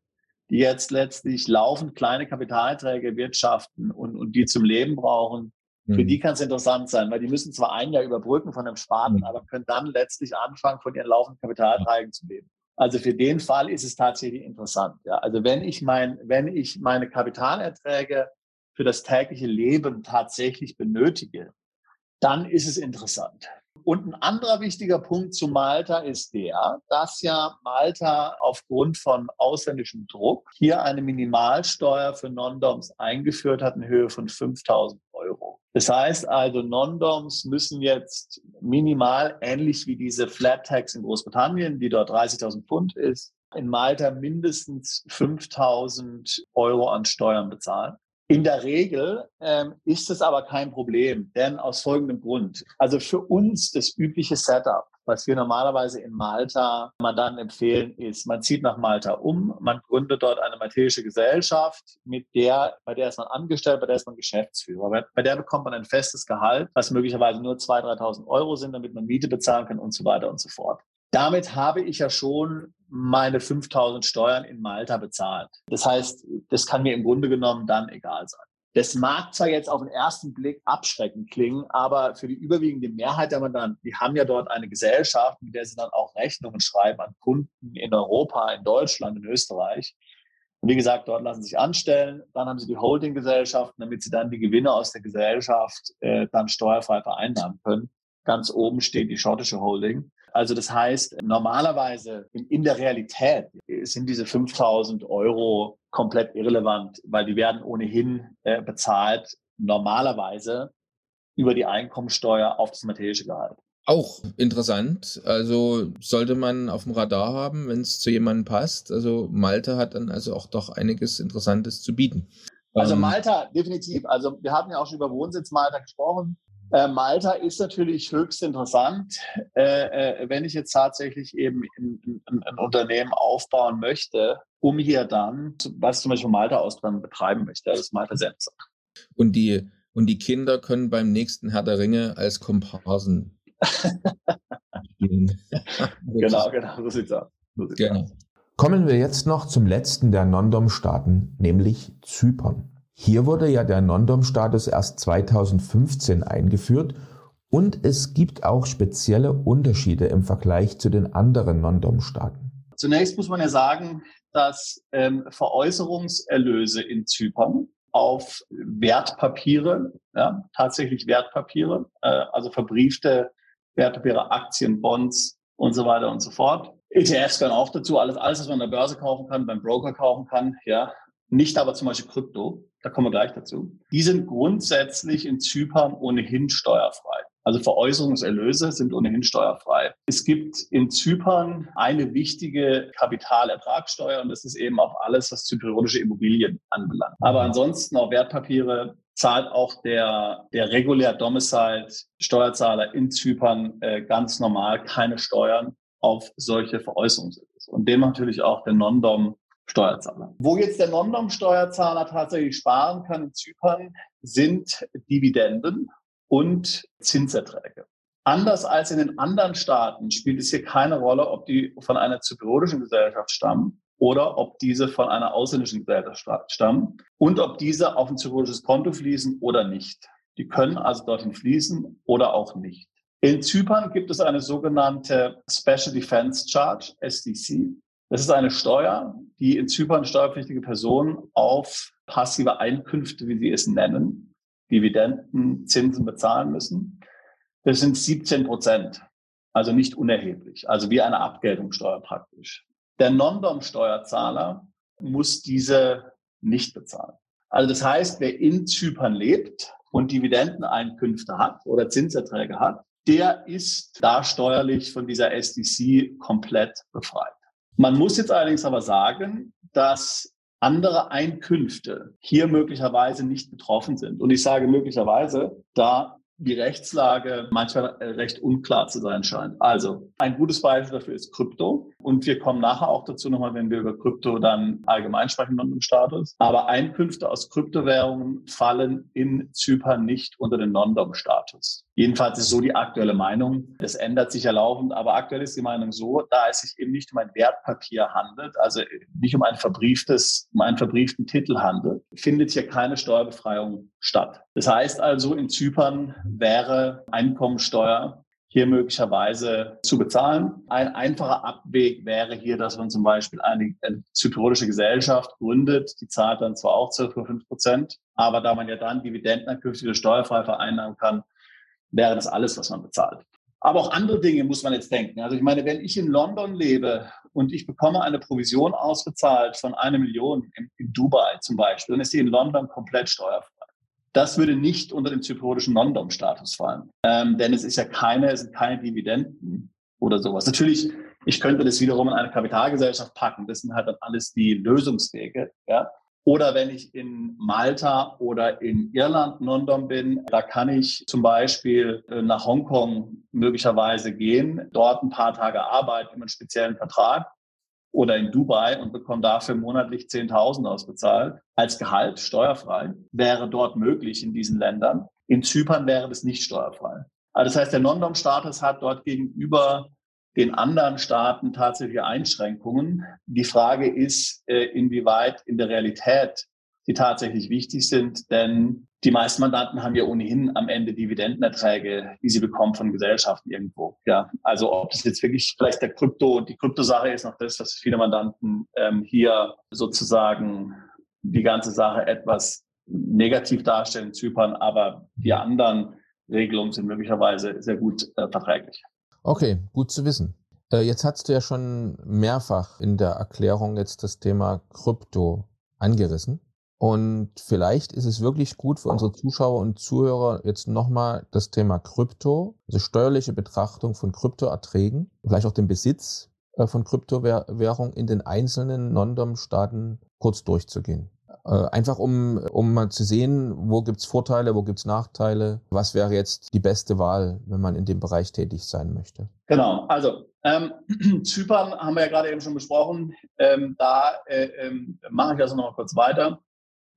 die jetzt letztlich laufend kleine Kapitalträge wirtschaften und, und die zum Leben brauchen, für die mhm. kann es interessant sein, weil die müssen zwar ein Jahr überbrücken von einem Sparten, mhm. aber können dann letztlich anfangen, von ihren laufenden Kapitalträgen zu leben. Also für den Fall ist es tatsächlich interessant. Ja. Also wenn ich mein, wenn ich meine Kapitalerträge für das tägliche Leben tatsächlich benötige, dann ist es interessant. Und ein anderer wichtiger Punkt zu Malta ist der, dass ja Malta aufgrund von ausländischem Druck hier eine Minimalsteuer für Non-Doms eingeführt hat in Höhe von 5000 Euro. Das heißt also, Non-Doms müssen jetzt minimal, ähnlich wie diese Flat Tax in Großbritannien, die dort 30.000 Pfund ist, in Malta mindestens 5000 Euro an Steuern bezahlen. In der Regel ähm, ist es aber kein Problem, denn aus folgendem Grund. Also für uns das übliche Setup, was wir normalerweise in Malta Mandanten empfehlen, ist, man zieht nach Malta um, man gründet dort eine maltesische Gesellschaft, mit der, bei der ist man angestellt, bei der ist man Geschäftsführer. Bei, bei der bekommt man ein festes Gehalt, was möglicherweise nur 2.000, 3.000 Euro sind, damit man Miete bezahlen kann und so weiter und so fort. Damit habe ich ja schon meine 5000 Steuern in Malta bezahlt. Das heißt, das kann mir im Grunde genommen dann egal sein. Das mag zwar jetzt auf den ersten Blick abschreckend klingen, aber für die überwiegende Mehrheit der Mandanten, die haben ja dort eine Gesellschaft, mit der sie dann auch Rechnungen schreiben an Kunden in Europa, in Deutschland, in Österreich. Und wie gesagt, dort lassen sie sich anstellen. Dann haben sie die Holdinggesellschaften, damit sie dann die Gewinne aus der Gesellschaft äh, dann steuerfrei vereinnahmen können. Ganz oben steht die schottische Holding. Also das heißt, normalerweise in der Realität sind diese 5000 Euro komplett irrelevant, weil die werden ohnehin äh, bezahlt normalerweise über die Einkommensteuer auf das materielle Gehalt. Auch interessant. Also sollte man auf dem Radar haben, wenn es zu jemandem passt. Also Malta hat dann also auch doch einiges Interessantes zu bieten. Also ähm, Malta, definitiv. Also wir haben ja auch schon über Wohnsitz Malta gesprochen. Äh, Malta ist natürlich höchst interessant, äh, äh, wenn ich jetzt tatsächlich eben ein, ein, ein, Unternehmen aufbauen möchte, um hier dann, was zum Beispiel Malta aus betreiben möchte. Das ist Malta sehr interessant. Und die, und die Kinder können beim nächsten Herr der Ringe als Komparsen spielen. genau, genau, so sieht's aus. So sieht's genau. aus. Kommen wir jetzt noch zum letzten der Non-Dom-Staaten, nämlich Zypern. Hier wurde ja der Non-Dom-Status erst 2015 eingeführt und es gibt auch spezielle Unterschiede im Vergleich zu den anderen Non-Dom-Staaten. Zunächst muss man ja sagen, dass ähm, Veräußerungserlöse in Zypern auf Wertpapiere, ja, tatsächlich Wertpapiere, äh, also verbriefte Wertpapiere, Aktien, Bonds und so weiter und so fort. ETFs gehören auch dazu, alles, alles, was man an der Börse kaufen kann, beim Broker kaufen kann, ja, nicht aber zum Beispiel Krypto, da kommen wir gleich dazu. Die sind grundsätzlich in Zypern ohnehin steuerfrei. Also Veräußerungserlöse sind ohnehin steuerfrei. Es gibt in Zypern eine wichtige Kapitalertragssteuer und das ist eben auch alles, was zypriotische Immobilien anbelangt. Aber ansonsten auch Wertpapiere zahlt auch der, der regulär domiciled Steuerzahler in Zypern äh, ganz normal keine Steuern auf solche Veräußerungserlöse. Und dem natürlich auch der Non-Dom Steuerzahler. Wo jetzt der Non-Dom-Steuerzahler tatsächlich sparen kann in Zypern, sind Dividenden und Zinserträge. Anders als in den anderen Staaten spielt es hier keine Rolle, ob die von einer zypriotischen Gesellschaft stammen oder ob diese von einer ausländischen Gesellschaft stammen und ob diese auf ein zypriotisches Konto fließen oder nicht. Die können also dorthin fließen oder auch nicht. In Zypern gibt es eine sogenannte Special Defense Charge, SDC. Das ist eine Steuer, die in Zypern steuerpflichtige Personen auf passive Einkünfte, wie sie es nennen, Dividenden, Zinsen bezahlen müssen. Das sind 17 Prozent, also nicht unerheblich, also wie eine Abgeltungssteuer praktisch. Der Non-Dom-Steuerzahler muss diese nicht bezahlen. Also das heißt, wer in Zypern lebt und Dividendeneinkünfte hat oder Zinserträge hat, der ist da steuerlich von dieser SDC komplett befreit. Man muss jetzt allerdings aber sagen, dass andere Einkünfte hier möglicherweise nicht betroffen sind. Und ich sage möglicherweise, da die Rechtslage manchmal äh, recht unklar zu sein scheint. Also ein gutes Beispiel dafür ist Krypto. Und wir kommen nachher auch dazu nochmal, wenn wir über Krypto dann allgemein sprechen und im Status. Aber Einkünfte aus Kryptowährungen fallen in Zypern nicht unter den Non-Dom-Status. Jedenfalls ist so die aktuelle Meinung. Das ändert sich ja laufend, aber aktuell ist die Meinung so, da es sich eben nicht um ein Wertpapier handelt, also nicht um ein verbrieftes, um einen verbrieften Titel handelt, findet hier keine Steuerbefreiung statt. Das heißt also, in Zypern wäre Einkommensteuer hier möglicherweise zu bezahlen. Ein einfacher Abweg wäre hier, dass man zum Beispiel eine, eine zypriotische Gesellschaft gründet, die zahlt dann zwar auch circa fünf Prozent, aber da man ja dann Dividendenankünfte wieder steuerfrei vereinnahmen kann, wäre das alles, was man bezahlt. Aber auch andere Dinge muss man jetzt denken. Also ich meine, wenn ich in London lebe und ich bekomme eine Provision ausbezahlt von einer Million in, in Dubai zum Beispiel, dann ist die in London komplett steuerfrei. Das würde nicht unter den zypriotischen Non-Dom-Status fallen, ähm, denn es ist ja keine, es sind keine Dividenden oder sowas. Natürlich, ich könnte das wiederum in eine Kapitalgesellschaft packen. Das sind halt dann alles die Lösungswege. Ja? Oder wenn ich in Malta oder in Irland Non-Dom bin, da kann ich zum Beispiel äh, nach Hongkong möglicherweise gehen, dort ein paar Tage arbeiten über einen speziellen Vertrag oder in Dubai und bekomme dafür monatlich 10.000 ausbezahlt als Gehalt, steuerfrei, wäre dort möglich in diesen Ländern. In Zypern wäre das nicht steuerfrei. Also das heißt, der Non-Dom-Status hat dort gegenüber den anderen Staaten tatsächliche Einschränkungen. Die Frage ist, äh, inwieweit in der Realität die tatsächlich wichtig sind, denn die meisten Mandanten haben ja ohnehin am Ende Dividendenerträge, die sie bekommen von Gesellschaften irgendwo. Ja, also ob das jetzt wirklich vielleicht der Krypto, die Kryptosache ist noch das, was viele Mandanten ähm, hier sozusagen die ganze Sache etwas negativ darstellen, Zypern, aber die anderen Regelungen sind möglicherweise sehr gut äh, verträglich. Okay, gut zu wissen. Äh, jetzt hast du ja schon mehrfach in der Erklärung jetzt das Thema Krypto angerissen. Und vielleicht ist es wirklich gut für unsere Zuschauer und Zuhörer jetzt nochmal das Thema Krypto, also steuerliche Betrachtung von Kryptoerträgen, vielleicht auch den Besitz äh, von Kryptowährung in den einzelnen Non-Dom-Staaten kurz durchzugehen. Äh, einfach um, um mal zu sehen, wo gibt's Vorteile, wo gibt's Nachteile, was wäre jetzt die beste Wahl, wenn man in dem Bereich tätig sein möchte. Genau, also ähm, Zypern haben wir ja gerade eben schon besprochen. Ähm, da äh, ähm, mache ich also noch mal kurz weiter.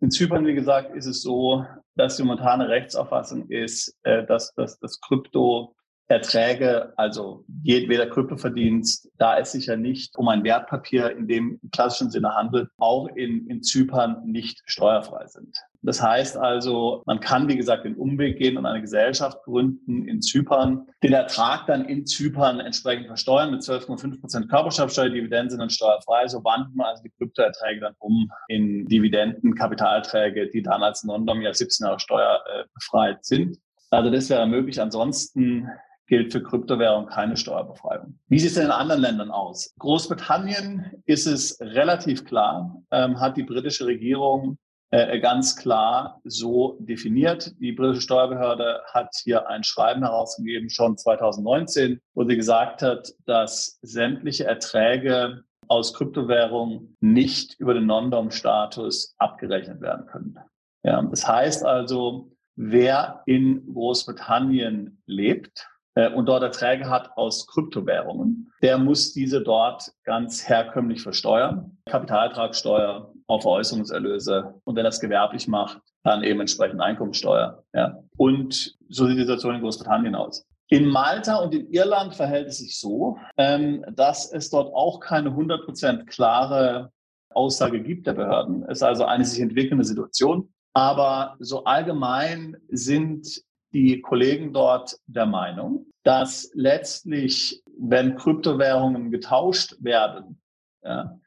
In Zypern, wie gesagt, ist es so, dass die momentane Rechtsauffassung ist, äh, dass, dass das Krypto Erträge, also jedweder Kryptoverdienst, da es sich ja nicht um ein Wertpapier in dem klassischen Sinne handelt, auch in, in Zypern nicht steuerfrei sind. Das heißt also, man kann, wie gesagt, den Umweg gehen und eine Gesellschaft gründen in Zypern, den Ertrag dann in Zypern entsprechend versteuern mit 12,5 Prozent Körperschaftsteuer, Dividenden sind dann steuerfrei. So wandelt man also die Kryptoerträge dann um in Dividenden, Kapitalerträge, die dann als Non-Dom ja 17 Jahre Steuer äh, sind. Also das wäre möglich. Ansonsten gilt für Kryptowährung keine Steuerbefreiung. Wie sieht es denn in anderen Ländern aus? Großbritannien ist es relativ klar, ähm, hat die britische Regierung äh, ganz klar so definiert. Die britische Steuerbehörde hat hier ein Schreiben herausgegeben, schon 2019, wo sie gesagt hat, dass sämtliche Erträge aus Kryptowährungen nicht über den Non-Dom-Status abgerechnet werden können. Ja, das heißt also, wer in Großbritannien lebt und dort Erträge hat aus Kryptowährungen, der muss diese dort ganz herkömmlich versteuern. Kapitaltragssteuer auf Veräußerungserlöse und wenn das gewerblich macht, dann eben entsprechend Einkommensteuer. Ja. Und so sieht die Situation in Großbritannien aus. In Malta und in Irland verhält es sich so, ähm, dass es dort auch keine 100% klare Aussage gibt der Behörden. Es ist also eine sich entwickelnde Situation. Aber so allgemein sind die Kollegen dort der Meinung, dass letztlich, wenn Kryptowährungen getauscht werden ja,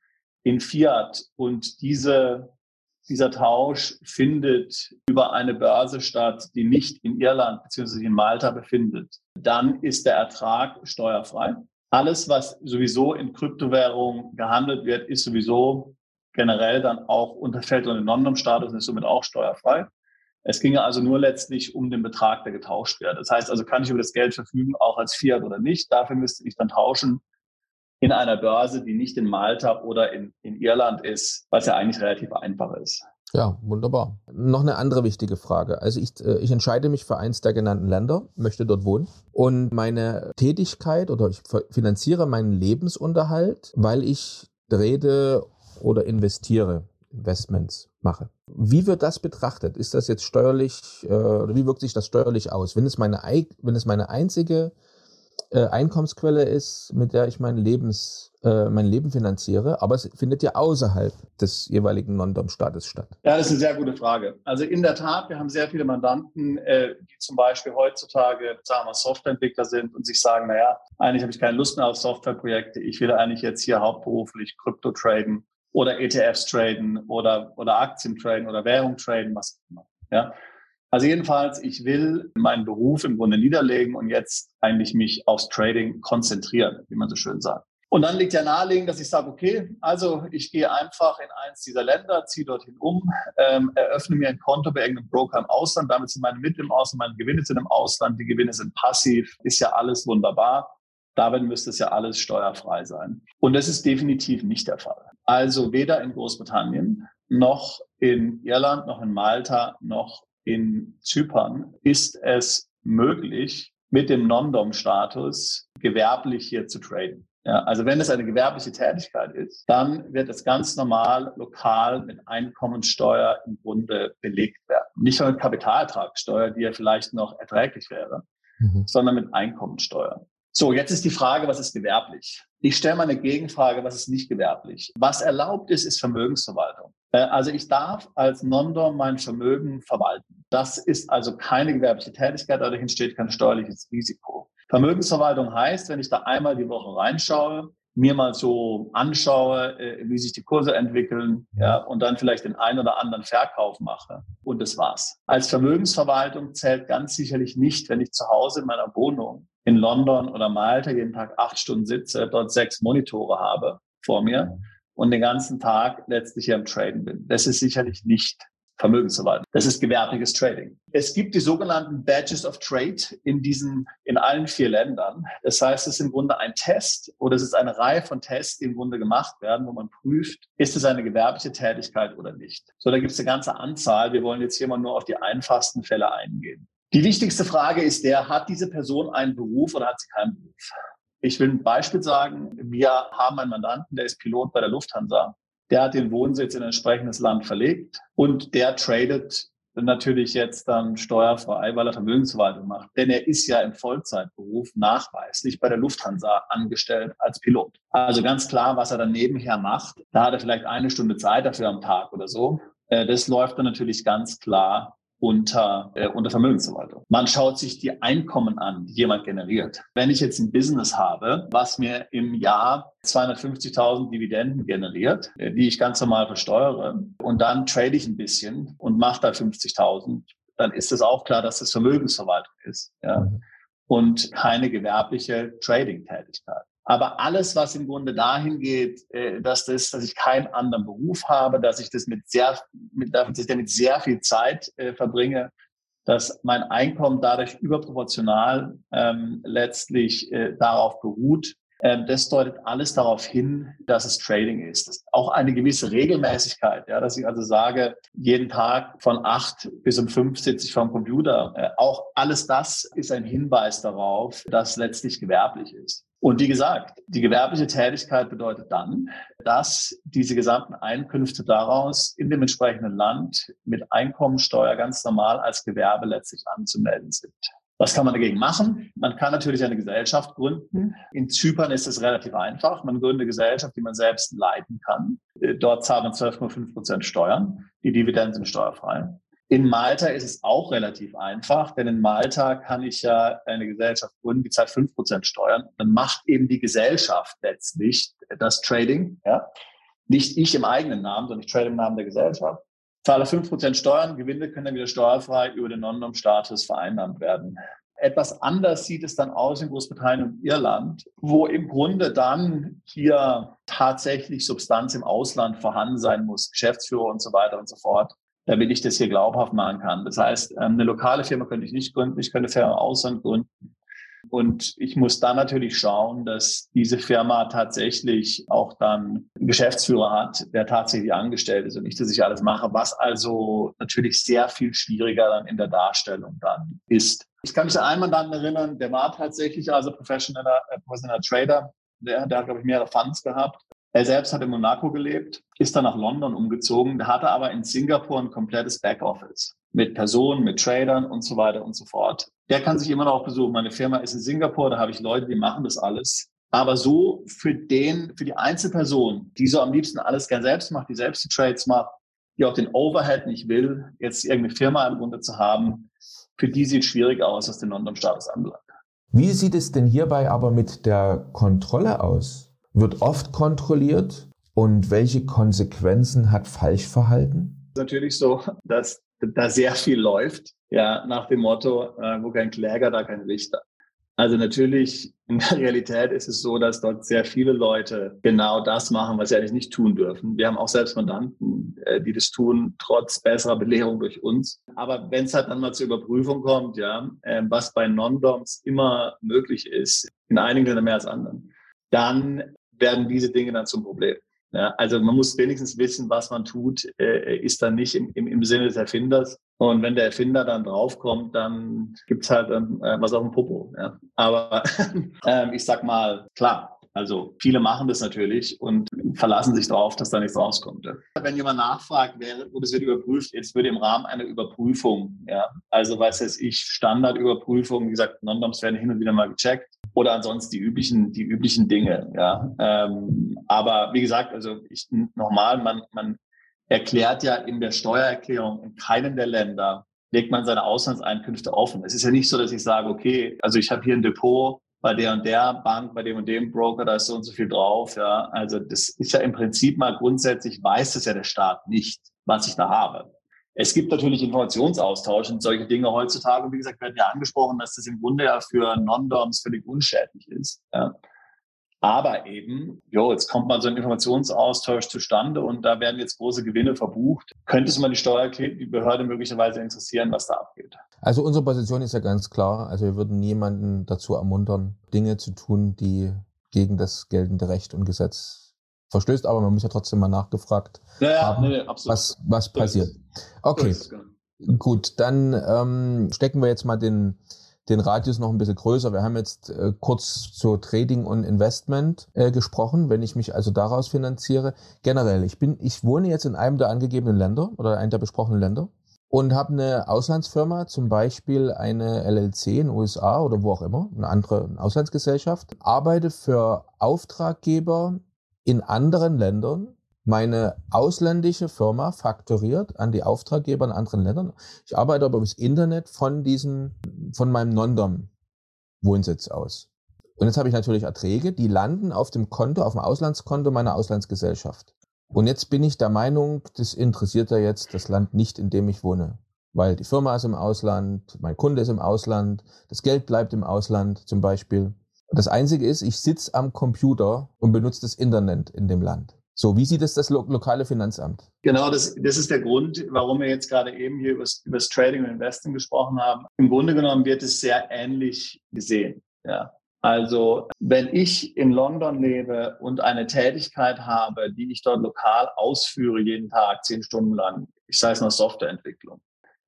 in Fiat und diese, dieser Tausch findet über eine Börse statt, die nicht in Irland bzw. in Malta befindet, dann ist der Ertrag steuerfrei. Alles, was sowieso in Kryptowährungen gehandelt wird, ist sowieso generell dann auch unterfällt unter den Non-Status und ist somit auch steuerfrei. Es ginge also nur letztlich um den Betrag, der getauscht wird. Das heißt also, kann ich über das Geld verfügen, auch als Fiat oder nicht. Dafür müsste ich dann tauschen in einer Börse, die nicht in Malta oder in, in Irland ist, was ja eigentlich relativ einfach ist. Ja, wunderbar. Noch eine andere wichtige Frage. Also ich, äh, ich entscheide mich für eins der genannten Länder, möchte dort wohnen und meine Tätigkeit oder ich finanziere meinen Lebensunterhalt, weil ich trade oder investiere, Investments mache. Wie wird das betrachtet? Ist das jetzt steuerlich, äh, oder wie wirkt sich das steuerlich aus? Wenn es meine, wenn es meine einzige äh, Einkommensquelle ist, mit der ich mein, Lebens, äh, mein Leben finanziere, aber es findet ja außerhalb des jeweiligen Non-Dom-Staates statt. Ja, das ist eine sehr gute Frage. Also in der Tat, wir haben sehr viele Mandanten, äh, die zum Beispiel heutzutage, sagen wir, Softwareentwickler sind und sich sagen, naja, eigentlich habe ich keine Lust mehr auf Softwareprojekte, ich will eigentlich jetzt hier hauptberuflich Krypto traden oder ETFs traden oder, oder Aktien traden oder Währung traden, was auch immer. Ja. Also jedenfalls, ich will meinen Beruf im Grunde niederlegen und jetzt eigentlich mich aufs Trading konzentrieren, wie man so schön sagt. Und dann liegt ja naheliegend, dass ich sage, okay, also ich gehe einfach in eins dieser Länder, ziehe dorthin um, ähm, eröffne mir ein Konto bei irgendeinem Broker im Ausland, damit sind meine Mittel im Ausland, meine Gewinne sind im Ausland, die Gewinne sind passiv, ist ja alles wunderbar. Damit müsste es ja alles steuerfrei sein. Und das ist definitiv nicht der Fall. Also weder in Großbritannien noch in Irland, noch in Malta, noch in Zypern ist es möglich, mit dem Non-Dom-Status gewerblich hier zu traden. Ja, also wenn es eine gewerbliche Tätigkeit ist, dann wird es ganz normal lokal mit Einkommensteuer im Grunde belegt werden. Nicht nur mit Kapitalertragssteuer, die ja vielleicht noch erträglich wäre, mhm. sondern mit Einkommensteuer. So, jetzt ist die Frage, was ist gewerblich? Ich stelle mal eine Gegenfrage, was ist nicht gewerblich? Was erlaubt ist, ist Vermögensverwaltung. Äh, also ich darf als Non-Dom mein Vermögen verwalten. Das ist also keine gewerbliche Tätigkeit, dadurch entsteht kein steuerliches Risiko. Vermögensverwaltung heißt, wenn ich da einmal die Woche reinschaue, mir mal so anschaue, äh, wie sich die Kurse entwickeln, ja, und dann vielleicht den einen oder anderen Verkauf mache. Und das war's. Als Vermögensverwaltung zählt ganz sicherlich nicht, wenn ich zu Hause in meiner Wohnung in London oder Malta jeden Tag acht Stunden sitze, dort sechs Monitore habe vor mir und den ganzen Tag letztlich hier im Traden bin. Das ist sicherlich nicht Vermögensverwaltung. Das ist gewerbliches Trading. Es gibt die sogenannten Badges of Trade in diesen, in allen vier Ländern. Das heißt, es ist im Grunde ein Test oder es ist eine Reihe von Tests, die im Grunde gemacht werden, wo man prüft, ist es eine gewerbliche Tätigkeit oder nicht. So, da gibt es eine ganze Anzahl. Wir wollen jetzt hier mal nur auf die einfachsten Fälle eingehen. Die wichtigste Frage ist der, hat diese Person einen Beruf oder hat sie keinen Beruf? Ich will ein Beispiel sagen. Wir haben einen Mandanten, der ist Pilot bei der Lufthansa. Der hat den Wohnsitz in ein entsprechendes Land verlegt und der tradet natürlich jetzt dann steuerfrei, weil er Vermögensverwaltung macht. Denn er ist ja im Vollzeitberuf nachweislich bei der Lufthansa angestellt als Pilot. Also ganz klar, was er dann nebenher macht. Da hat er vielleicht eine Stunde Zeit dafür am Tag oder so. Äh, das läuft dann natürlich ganz klar unter, äh, unter Vermögensverwaltung. Man schaut sich die Einkommen an, die jemand generiert. Wenn ich jetzt ein Business habe, was mir im Jahr 250.000 Dividenden generiert, äh, die ich ganz normal versteuere, und dann trade ich ein bisschen und mache da 50.000, dann ist es auch klar, dass das Vermögensverwaltung ist. Ja. Mhm. Und keine gewerbliche Trading-Tätigkeit. Aber alles, was im Grunde dahin geht, äh, dass, das, dass ich keinen anderen Beruf habe, dass ich das mit sehr, mit, dass ich damit sehr viel Zeit äh, verbringe, dass mein Einkommen dadurch überproportional ähm, letztlich äh, darauf beruht, ähm, das deutet alles darauf hin, dass es Trading ist. Ist auch eine gewisse Regelmäßigkeit, ja, dass ich also sage, jeden Tag von acht bis um fünf sitze ich vor dem Computer. Äh, auch alles das ist ein Hinweis darauf, dass letztlich gewerblich ist. Und wie gesagt, die gewerbliche Tätigkeit bedeutet dann, dass diese gesamten Einkünfte daraus in dem entsprechenden Land mit Einkommensteuer ganz normal als Gewerbe letztlich anzumelden sind. Was kann man dagegen machen? Man kann natürlich eine Gesellschaft gründen. In Zypern ist es relativ einfach. Man gründet eine Gesellschaft, die man selbst leiten kann. Dort zahlt man 12,5 Prozent Steuern. Die Dividenden sind steuerfrei. In Malta ist es auch relativ einfach, denn in Malta kann ich ja eine Gesellschaft gründen, die zahlt fünf Prozent Steuern. Dann macht eben die Gesellschaft letztlich das Trading. Ja? Nicht ich im eigenen Namen, sondern ich trade im Namen der Gesellschaft. Zahle fünf Prozent Steuern, Gewinne können dann wieder steuerfrei über den Non-Dom-Status vereinnahmt werden. Etwas anders sieht es dann aus in Großbritannien und Irland, wo im Grunde dann hier tatsächlich Substanz im Ausland vorhanden sein muss, Geschäftsführer und so weiter und so fort damit ich das hier glaubhaft machen kann. Das heißt, ähm, eine lokale Firma könnte ich nicht gründen, ich könnte Firma Ausland gründen. Und ich muss dann natürlich schauen, dass diese Firma tatsächlich auch dann einen Geschäftsführer hat, der tatsächlich angestellt ist und nicht, dass ich alles mache, was also natürlich sehr viel schwieriger dann in der Darstellung dann ist. Ich kann mich an einen Mandanten erinnern, der war tatsächlich also professioneller, äh, professioneller Trader. Der, der hat, glaube ich, mehrere Funds gehabt er selbst hat in Monaco gelebt, ist dann nach London umgezogen, hatte aber in Singapur ein komplettes Backoffice mit Personen, mit Tradern und so weiter und so fort. Der kann sich immer noch besuchen. Meine Firma ist in Singapur, da habe ich Leute, die machen das alles. Aber so für den, für die Einzelperson, die so am liebsten alles gern selbst macht, die selbst die Trades macht, die auch den Overhead nicht will, jetzt irgendeine Firma im Grunde zu haben, für die sieht es schwierig aus, was den London-Status anbelangt. Wie sieht es denn hierbei aber mit der Kontrolle aus? Wird oft kontrolliert und welche Konsequenzen hat Falschverhalten? Natürlich so, dass da sehr viel läuft, ja, nach dem Motto, äh, wo kein Kläger, da kein Richter. Also natürlich, in der Realität ist es so, dass dort sehr viele Leute genau das machen, was sie eigentlich nicht tun dürfen. Wir haben auch selbst Mandanten, äh, die das tun, trotz besserer Belehrung durch uns. Aber wenn es halt dann mal zur Überprüfung kommt, ja, äh, was bei Non-Doms immer möglich ist, in einigen Ländern mehr als anderen, dann werden diese Dinge dann zum Problem. Ja, also man muss wenigstens wissen, was man tut, äh, ist dann nicht im, im, im Sinne des Erfinders. Und wenn der Erfinder dann draufkommt, dann gibt's halt dann, äh, was auf dem Popo. Ja. Aber ähm, ich sag mal, klar, also viele machen das natürlich und verlassen sich darauf, dass da nichts rauskommt. Ja. Wenn jemand nachfragt, wer, und es wird überprüft, jetzt wird im Rahmen einer Überprüfung, ja, also was weiß ich, Standardüberprüfung, wie gesagt, Non-Doms werden hin und wieder mal gecheckt oder ansonsten die üblichen, die üblichen Dinge. Ja. Ähm, aber wie gesagt, also ich nochmal, man, man erklärt ja in der Steuererklärung in keinem der Länder legt man seine Auslandseinkünfte offen. Es ist ja nicht so, dass ich sage, okay, also ich habe hier ein Depot bei der und der Bank, bei dem und dem Broker, da ist so und so viel drauf. Ja, also das ist ja im Prinzip mal grundsätzlich weiß es ja der Staat nicht, was ich da habe. Es gibt natürlich Informationsaustausch und solche Dinge heutzutage. Und wie gesagt, werden ja angesprochen, dass das im Grunde ja für Non-Doms völlig unschädlich ist. Ja. Aber eben, jo, jetzt kommt mal so ein Informationsaustausch zustande und da werden jetzt große Gewinne verbucht. Könnte es mal die Steuerbehörde möglicherweise interessieren, was da abgeht? Also unsere Position ist ja ganz klar. Also wir würden niemanden dazu ermuntern, Dinge zu tun, die gegen das geltende Recht und Gesetz verstößt, aber man muss ja trotzdem mal nachgefragt ja, ja, haben, nee, was, was passiert. Okay, es, genau. gut, dann ähm, stecken wir jetzt mal den, den Radius noch ein bisschen größer. Wir haben jetzt äh, kurz zu Trading und Investment äh, gesprochen, wenn ich mich also daraus finanziere. Generell, ich bin, ich wohne jetzt in einem der angegebenen Länder oder einem der besprochenen Länder und habe eine Auslandsfirma, zum Beispiel eine LLC in den USA oder wo auch immer, eine andere Auslandsgesellschaft, arbeite für Auftraggeber in anderen Ländern meine ausländische Firma faktoriert an die Auftraggeber in anderen Ländern. Ich arbeite aber übers Internet von diesem, von meinem Non-Dom-Wohnsitz aus. Und jetzt habe ich natürlich Erträge, die landen auf dem Konto, auf dem Auslandskonto meiner Auslandsgesellschaft. Und jetzt bin ich der Meinung, das interessiert ja jetzt das Land nicht, in dem ich wohne. Weil die Firma ist im Ausland, mein Kunde ist im Ausland, das Geld bleibt im Ausland zum Beispiel. Das Einzige ist, ich sitze am Computer und benutze das Internet in dem Land. So, wie sieht es das lo lokale Finanzamt? Genau, das, das ist der Grund, warum wir jetzt gerade eben hier über das Trading und Investing gesprochen haben. Im Grunde genommen wird es sehr ähnlich gesehen. Ja. Also wenn ich in London lebe und eine Tätigkeit habe, die ich dort lokal ausführe, jeden Tag, zehn Stunden lang, ich sage es noch Softwareentwicklung,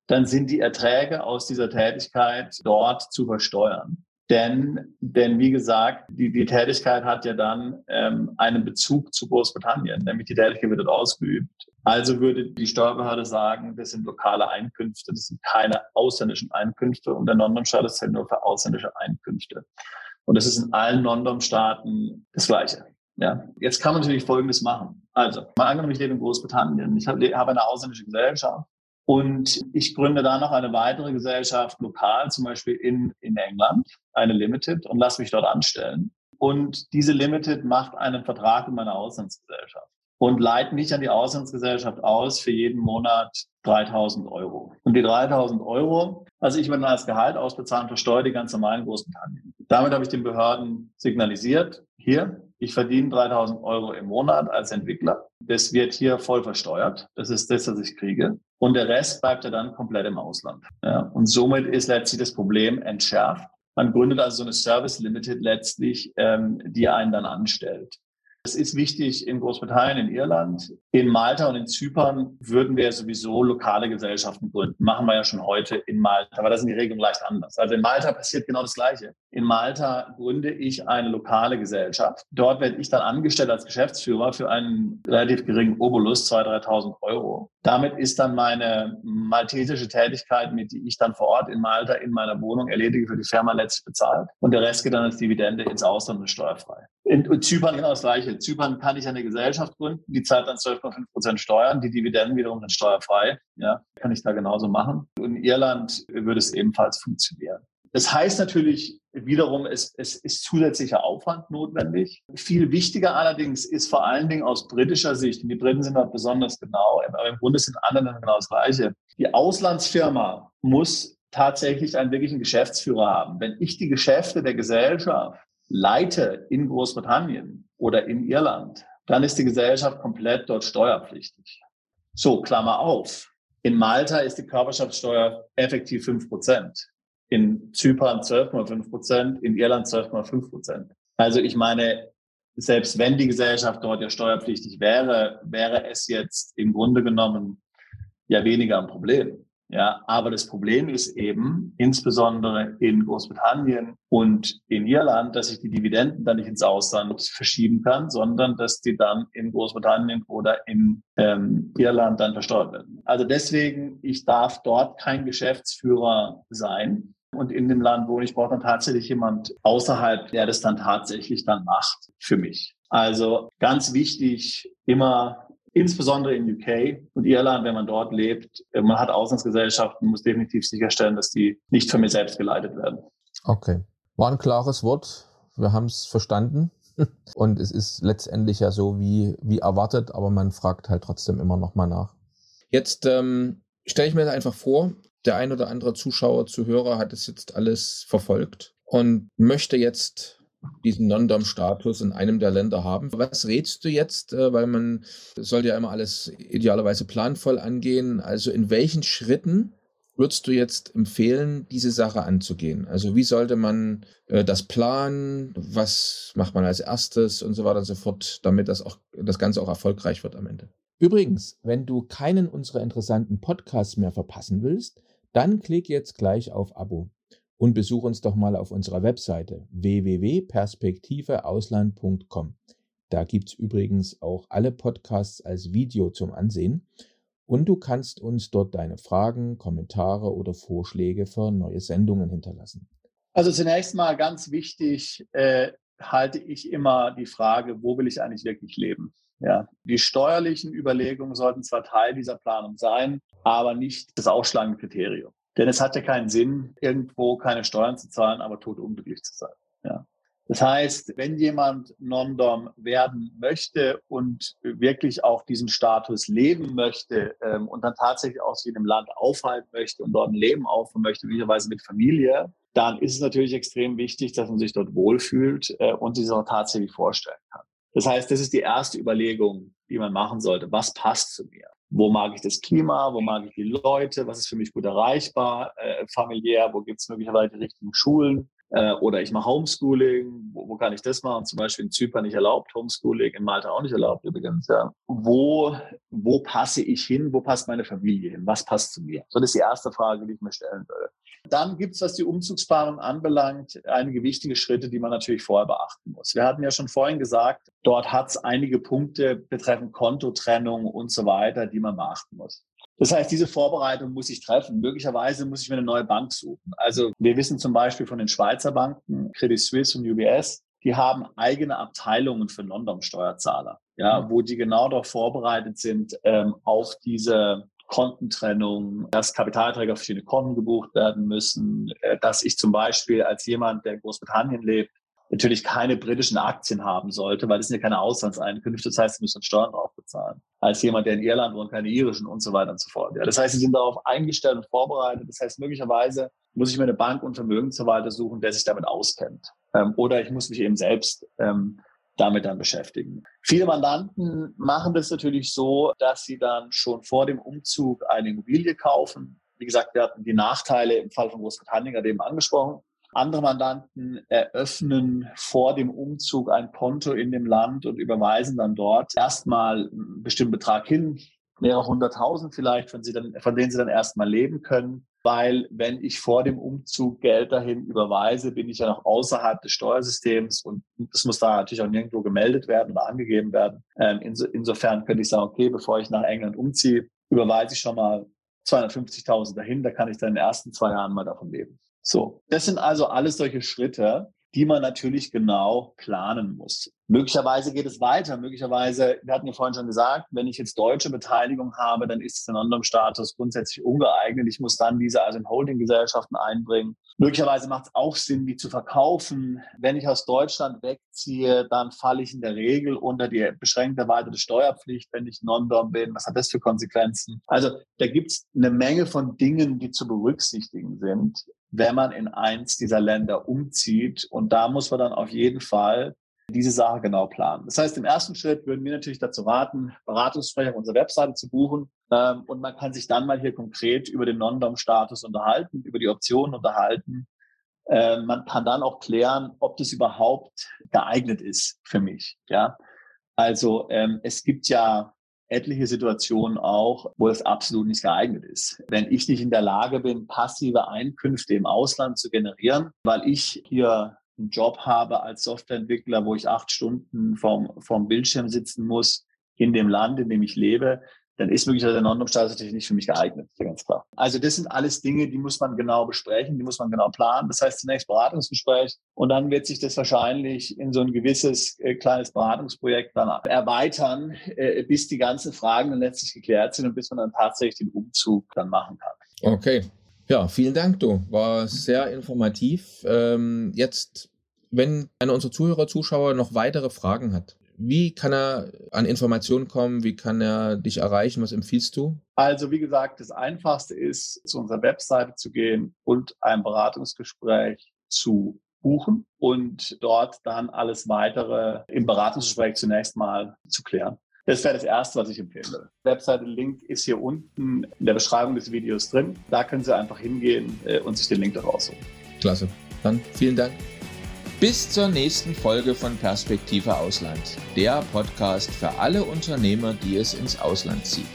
dann sind die Erträge aus dieser Tätigkeit dort zu versteuern. Denn, denn wie gesagt, die, die Tätigkeit hat ja dann ähm, einen Bezug zu Großbritannien, nämlich die Tätigkeit wird dort ausgeübt. Also würde die Steuerbehörde sagen, das sind lokale Einkünfte, das sind keine ausländischen Einkünfte und der Non-Dom-Staat ist halt nur für ausländische Einkünfte. Und das ist in allen Non-Dom-Staaten das Gleiche. Ja, jetzt kann man natürlich Folgendes machen. Also, mal angenommen, ich lebe in Großbritannien. Ich habe, eine ausländische Gesellschaft und ich gründe da noch eine weitere Gesellschaft lokal, zum Beispiel in, in England, eine Limited, und lasse mich dort anstellen. Und diese Limited macht einen Vertrag mit meiner Auslandsgesellschaft und leitet mich an die Auslandsgesellschaft aus für jeden Monat 3000 Euro. Und die 3000 Euro, also ich mir dann als Gehalt ausbezahlen, versteuere die ganz normal in Großbritannien. Damit habe ich den Behörden signalisiert, hier, ich verdiene 3000 Euro im Monat als Entwickler. Das wird hier voll versteuert. Das ist das, was ich kriege. Und der Rest bleibt ja dann komplett im Ausland. Ja, und somit ist letztlich das Problem entschärft. Man gründet also so eine Service Limited letztlich, ähm, die einen dann anstellt. Es ist wichtig in Großbritannien, in Irland, in Malta und in Zypern würden wir sowieso lokale Gesellschaften gründen. Machen wir ja schon heute in Malta, aber da sind die Regelungen leicht anders. Also in Malta passiert genau das Gleiche. In Malta gründe ich eine lokale Gesellschaft. Dort werde ich dann angestellt als Geschäftsführer für einen relativ geringen Obolus, 2.000, 3.000 Euro. Damit ist dann meine maltesische Tätigkeit, mit die ich dann vor Ort in Malta in meiner Wohnung erledige, für die Firma letztlich bezahlt. Und der Rest geht dann als Dividende ins Ausland und steuerfrei. In Zypern genau das Gleiche. In Zypern kann ich eine Gesellschaft gründen, die zahlt dann 12,5 Prozent Steuern, die Dividenden wiederum sind steuerfrei. Ja, kann ich da genauso machen. In Irland würde es ebenfalls funktionieren. Das heißt natürlich wiederum, es, es ist zusätzlicher Aufwand notwendig. Viel wichtiger allerdings ist vor allen Dingen aus britischer Sicht, und die Briten sind da besonders genau, aber im Grunde sind andere genau das Gleiche. Die Auslandsfirma muss tatsächlich einen wirklichen Geschäftsführer haben. Wenn ich die Geschäfte der Gesellschaft leite in Großbritannien oder in Irland, dann ist die Gesellschaft komplett dort steuerpflichtig. So, Klammer auf. In Malta ist die Körperschaftssteuer effektiv fünf Prozent. In Zypern 12,5 Prozent, in Irland 12,5 Prozent. Also ich meine, selbst wenn die Gesellschaft dort ja steuerpflichtig wäre, wäre es jetzt im Grunde genommen ja weniger ein Problem. Ja, aber das Problem ist eben, insbesondere in Großbritannien und in Irland, dass ich die Dividenden dann nicht ins Ausland verschieben kann, sondern dass die dann in Großbritannien oder in ähm, Irland dann versteuert werden. Also deswegen, ich darf dort kein Geschäftsführer sein. Und in dem Land, wo ich brauche dann tatsächlich jemand außerhalb, der das dann tatsächlich dann macht für mich. Also ganz wichtig, immer insbesondere in UK und Irland, wenn man dort lebt. Äh, man hat Auslandsgesellschaften, muss definitiv sicherstellen, dass die nicht von mir selbst geleitet werden. Okay. War ein klares Wort. Wir haben es verstanden. Und es ist letztendlich ja so wie, wie erwartet, aber man fragt halt trotzdem immer nochmal nach. Jetzt ähm, stelle ich mir einfach vor, der ein oder andere Zuschauer, Zuhörer hat es jetzt alles verfolgt und möchte jetzt diesen Non-Dom-Status in einem der Länder haben. Was rätst du jetzt? Äh, weil man sollte ja immer alles idealerweise planvoll angehen. Also in welchen Schritten würdest du jetzt empfehlen, diese Sache anzugehen? Also wie sollte man äh, das planen? Was macht man als erstes und so weiter und so fort, damit das auch das Ganze auch erfolgreich wird am Ende? Übrigens, wenn du keinen unserer interessanten Podcasts mehr verpassen willst, dann klick jetzt gleich auf Abo und besuch uns doch mal auf unserer Webseite www.perspektiveausland.com. Da gibt's übrigens auch alle Podcasts als Video zum Ansehen und du kannst uns dort deine Fragen, Kommentare oder Vorschläge für neue Sendungen hinterlassen. Also zunächst mal ganz wichtig, äh, halte ich immer die Frage, wo will ich eigentlich wirklich leben? Ja, die steuerlichen Überlegungen sollten zwar Teil dieser Planung sein, aber nicht das ausschlagende Kriterium. Denn es hat ja keinen Sinn, irgendwo keine Steuern zu zahlen, aber tot unglücklich zu sein. Ja. Das heißt, wenn jemand Non-Dom werden möchte und wirklich auch diesen Status leben möchte ähm, und dann tatsächlich in einem Land aufhalten möchte und dort ein Leben aufbauen möchte, möglicherweise mit Familie, dann ist es natürlich extrem wichtig, dass man sich dort wohlfühlt äh, und sich das auch tatsächlich vorstellen kann. Das heißt, das ist die erste Überlegung, die man machen sollte. Was passt zu mir? Wo mag ich das Klima? Wo mag ich die Leute? Was ist für mich gut erreichbar? Äh, familiär? Wo gibt es möglicherweise die richtigen Schulen? Äh, oder ich mache Homeschooling. Wo, wo kann ich das machen? Zum Beispiel in Zypern nicht erlaubt, Homeschooling, in Malta auch nicht erlaubt übrigens. Ja. Wo, wo passe ich hin? Wo passt meine Familie hin? Was passt zu mir? So, das ist die erste Frage, die ich mir stellen würde. Dann gibt es, was die Umzugsplanung anbelangt, einige wichtige Schritte, die man natürlich vorher beachten muss. Wir hatten ja schon vorhin gesagt, dort hat es einige Punkte betreffend Kontotrennung und so weiter, die man beachten muss. Das heißt, diese Vorbereitung muss ich treffen. Möglicherweise muss ich mir eine neue Bank suchen. Also wir wissen zum Beispiel von den Schweizer Banken, Credit Suisse und UBS, die haben eigene Abteilungen für Non-Dom-Steuerzahler, ja, mhm. wo die genau darauf vorbereitet sind, ähm, auf diese Kontentrennung, dass Kapitalträger auf verschiedene Konten gebucht werden müssen, äh, dass ich zum Beispiel als jemand, der in Großbritannien lebt, natürlich keine britischen Aktien haben sollte, weil das sind ja keine Auslandseinkünfte. Das heißt, sie müssen Steuern drauf bezahlen. Als jemand, der in Irland wohnt, keine irischen und so weiter und so fort. Ja, das heißt, sie sind darauf eingestellt und vorbereitet. Das heißt, möglicherweise muss ich mir eine Bank und Vermögensverwalter suchen, der sich damit auskennt. Ähm, oder ich muss mich eben selbst ähm, damit dann beschäftigen. Viele Mandanten machen das natürlich so, dass sie dann schon vor dem Umzug eine Immobilie kaufen. Wie gesagt, wir hatten die Nachteile im Fall von Großbritannien gerade eben angesprochen. Andere Mandanten eröffnen vor dem Umzug ein Konto in dem Land und überweisen dann dort erstmal einen bestimmten Betrag hin, mehrere hunderttausend vielleicht, von, sie dann, von denen sie dann erstmal leben können weil wenn ich vor dem Umzug Geld dahin überweise, bin ich ja noch außerhalb des Steuersystems und das muss da natürlich auch nirgendwo gemeldet werden oder angegeben werden. Ähm, insofern könnte ich sagen, okay, bevor ich nach England umziehe, überweise ich schon mal 250.000 dahin, da kann ich dann in den ersten zwei Jahren mal davon leben. So, das sind also alles solche Schritte, die man natürlich genau planen muss. Möglicherweise geht es weiter. Möglicherweise, wir hatten ja vorhin schon gesagt, wenn ich jetzt deutsche Beteiligung habe, dann ist der Non-Dom-Status grundsätzlich ungeeignet. Ich muss dann diese also in Holdinggesellschaften einbringen. Möglicherweise macht es auch Sinn, die zu verkaufen. Wenn ich aus Deutschland wegziehe, dann falle ich in der Regel unter die beschränkte erweiterte Steuerpflicht, wenn ich Non-Dom bin. Was hat das für Konsequenzen? Also da gibt es eine Menge von Dingen, die zu berücksichtigen sind wenn man in eins dieser Länder umzieht. Und da muss man dann auf jeden Fall diese Sache genau planen. Das heißt, im ersten Schritt würden wir natürlich dazu raten, Beratungssprecher auf unserer Webseite zu buchen. Ähm, und man kann sich dann mal hier konkret über den Non-Dom-Status unterhalten, über die Optionen unterhalten. Ähm, man kann dann auch klären, ob das überhaupt geeignet ist für mich. Ja, also ähm, es gibt ja etliche Situationen auch, wo es absolut nicht geeignet ist. Wenn ich nicht in der Lage bin, passive Einkünfte im Ausland zu generieren, weil ich hier einen Job habe als Softwareentwickler, wo ich acht Stunden vorm, vorm Bildschirm sitzen muss in dem Land, in dem ich lebe, dann ist möglicherweise der Non-Status natürlich nicht für mich geeignet, ganz klar. Also das sind alles Dinge, die muss man genau besprechen, die muss man genau planen. Das heißt zunächst Beratungsgespräch und dann wird sich das wahrscheinlich in so ein gewisses äh, kleines Beratungsprojekt dann erweitern, äh, bis die ganzen Fragen dann letztlich geklärt sind und bis man dann tatsächlich den Umzug dann machen kann. Okay. Ja, vielen Dank, du. War sehr informativ. Ähm, jetzt, wenn einer unserer Zuhörer, Zuschauer noch weitere Fragen hat, wie kann er an Informationen kommen? Wie kann er dich erreichen? Was empfiehlst du? Also wie gesagt, das Einfachste ist, zu unserer Webseite zu gehen und ein Beratungsgespräch zu buchen und dort dann alles weitere im Beratungsgespräch zunächst mal zu klären. Das wäre das Erste, was ich empfehle. Webseite-Link ist hier unten in der Beschreibung des Videos drin. Da können Sie einfach hingehen äh, und sich den Link daraus holen. Klasse. Dann vielen Dank. Bis zur nächsten Folge von Perspektive Ausland, der Podcast für alle Unternehmer, die es ins Ausland zieht.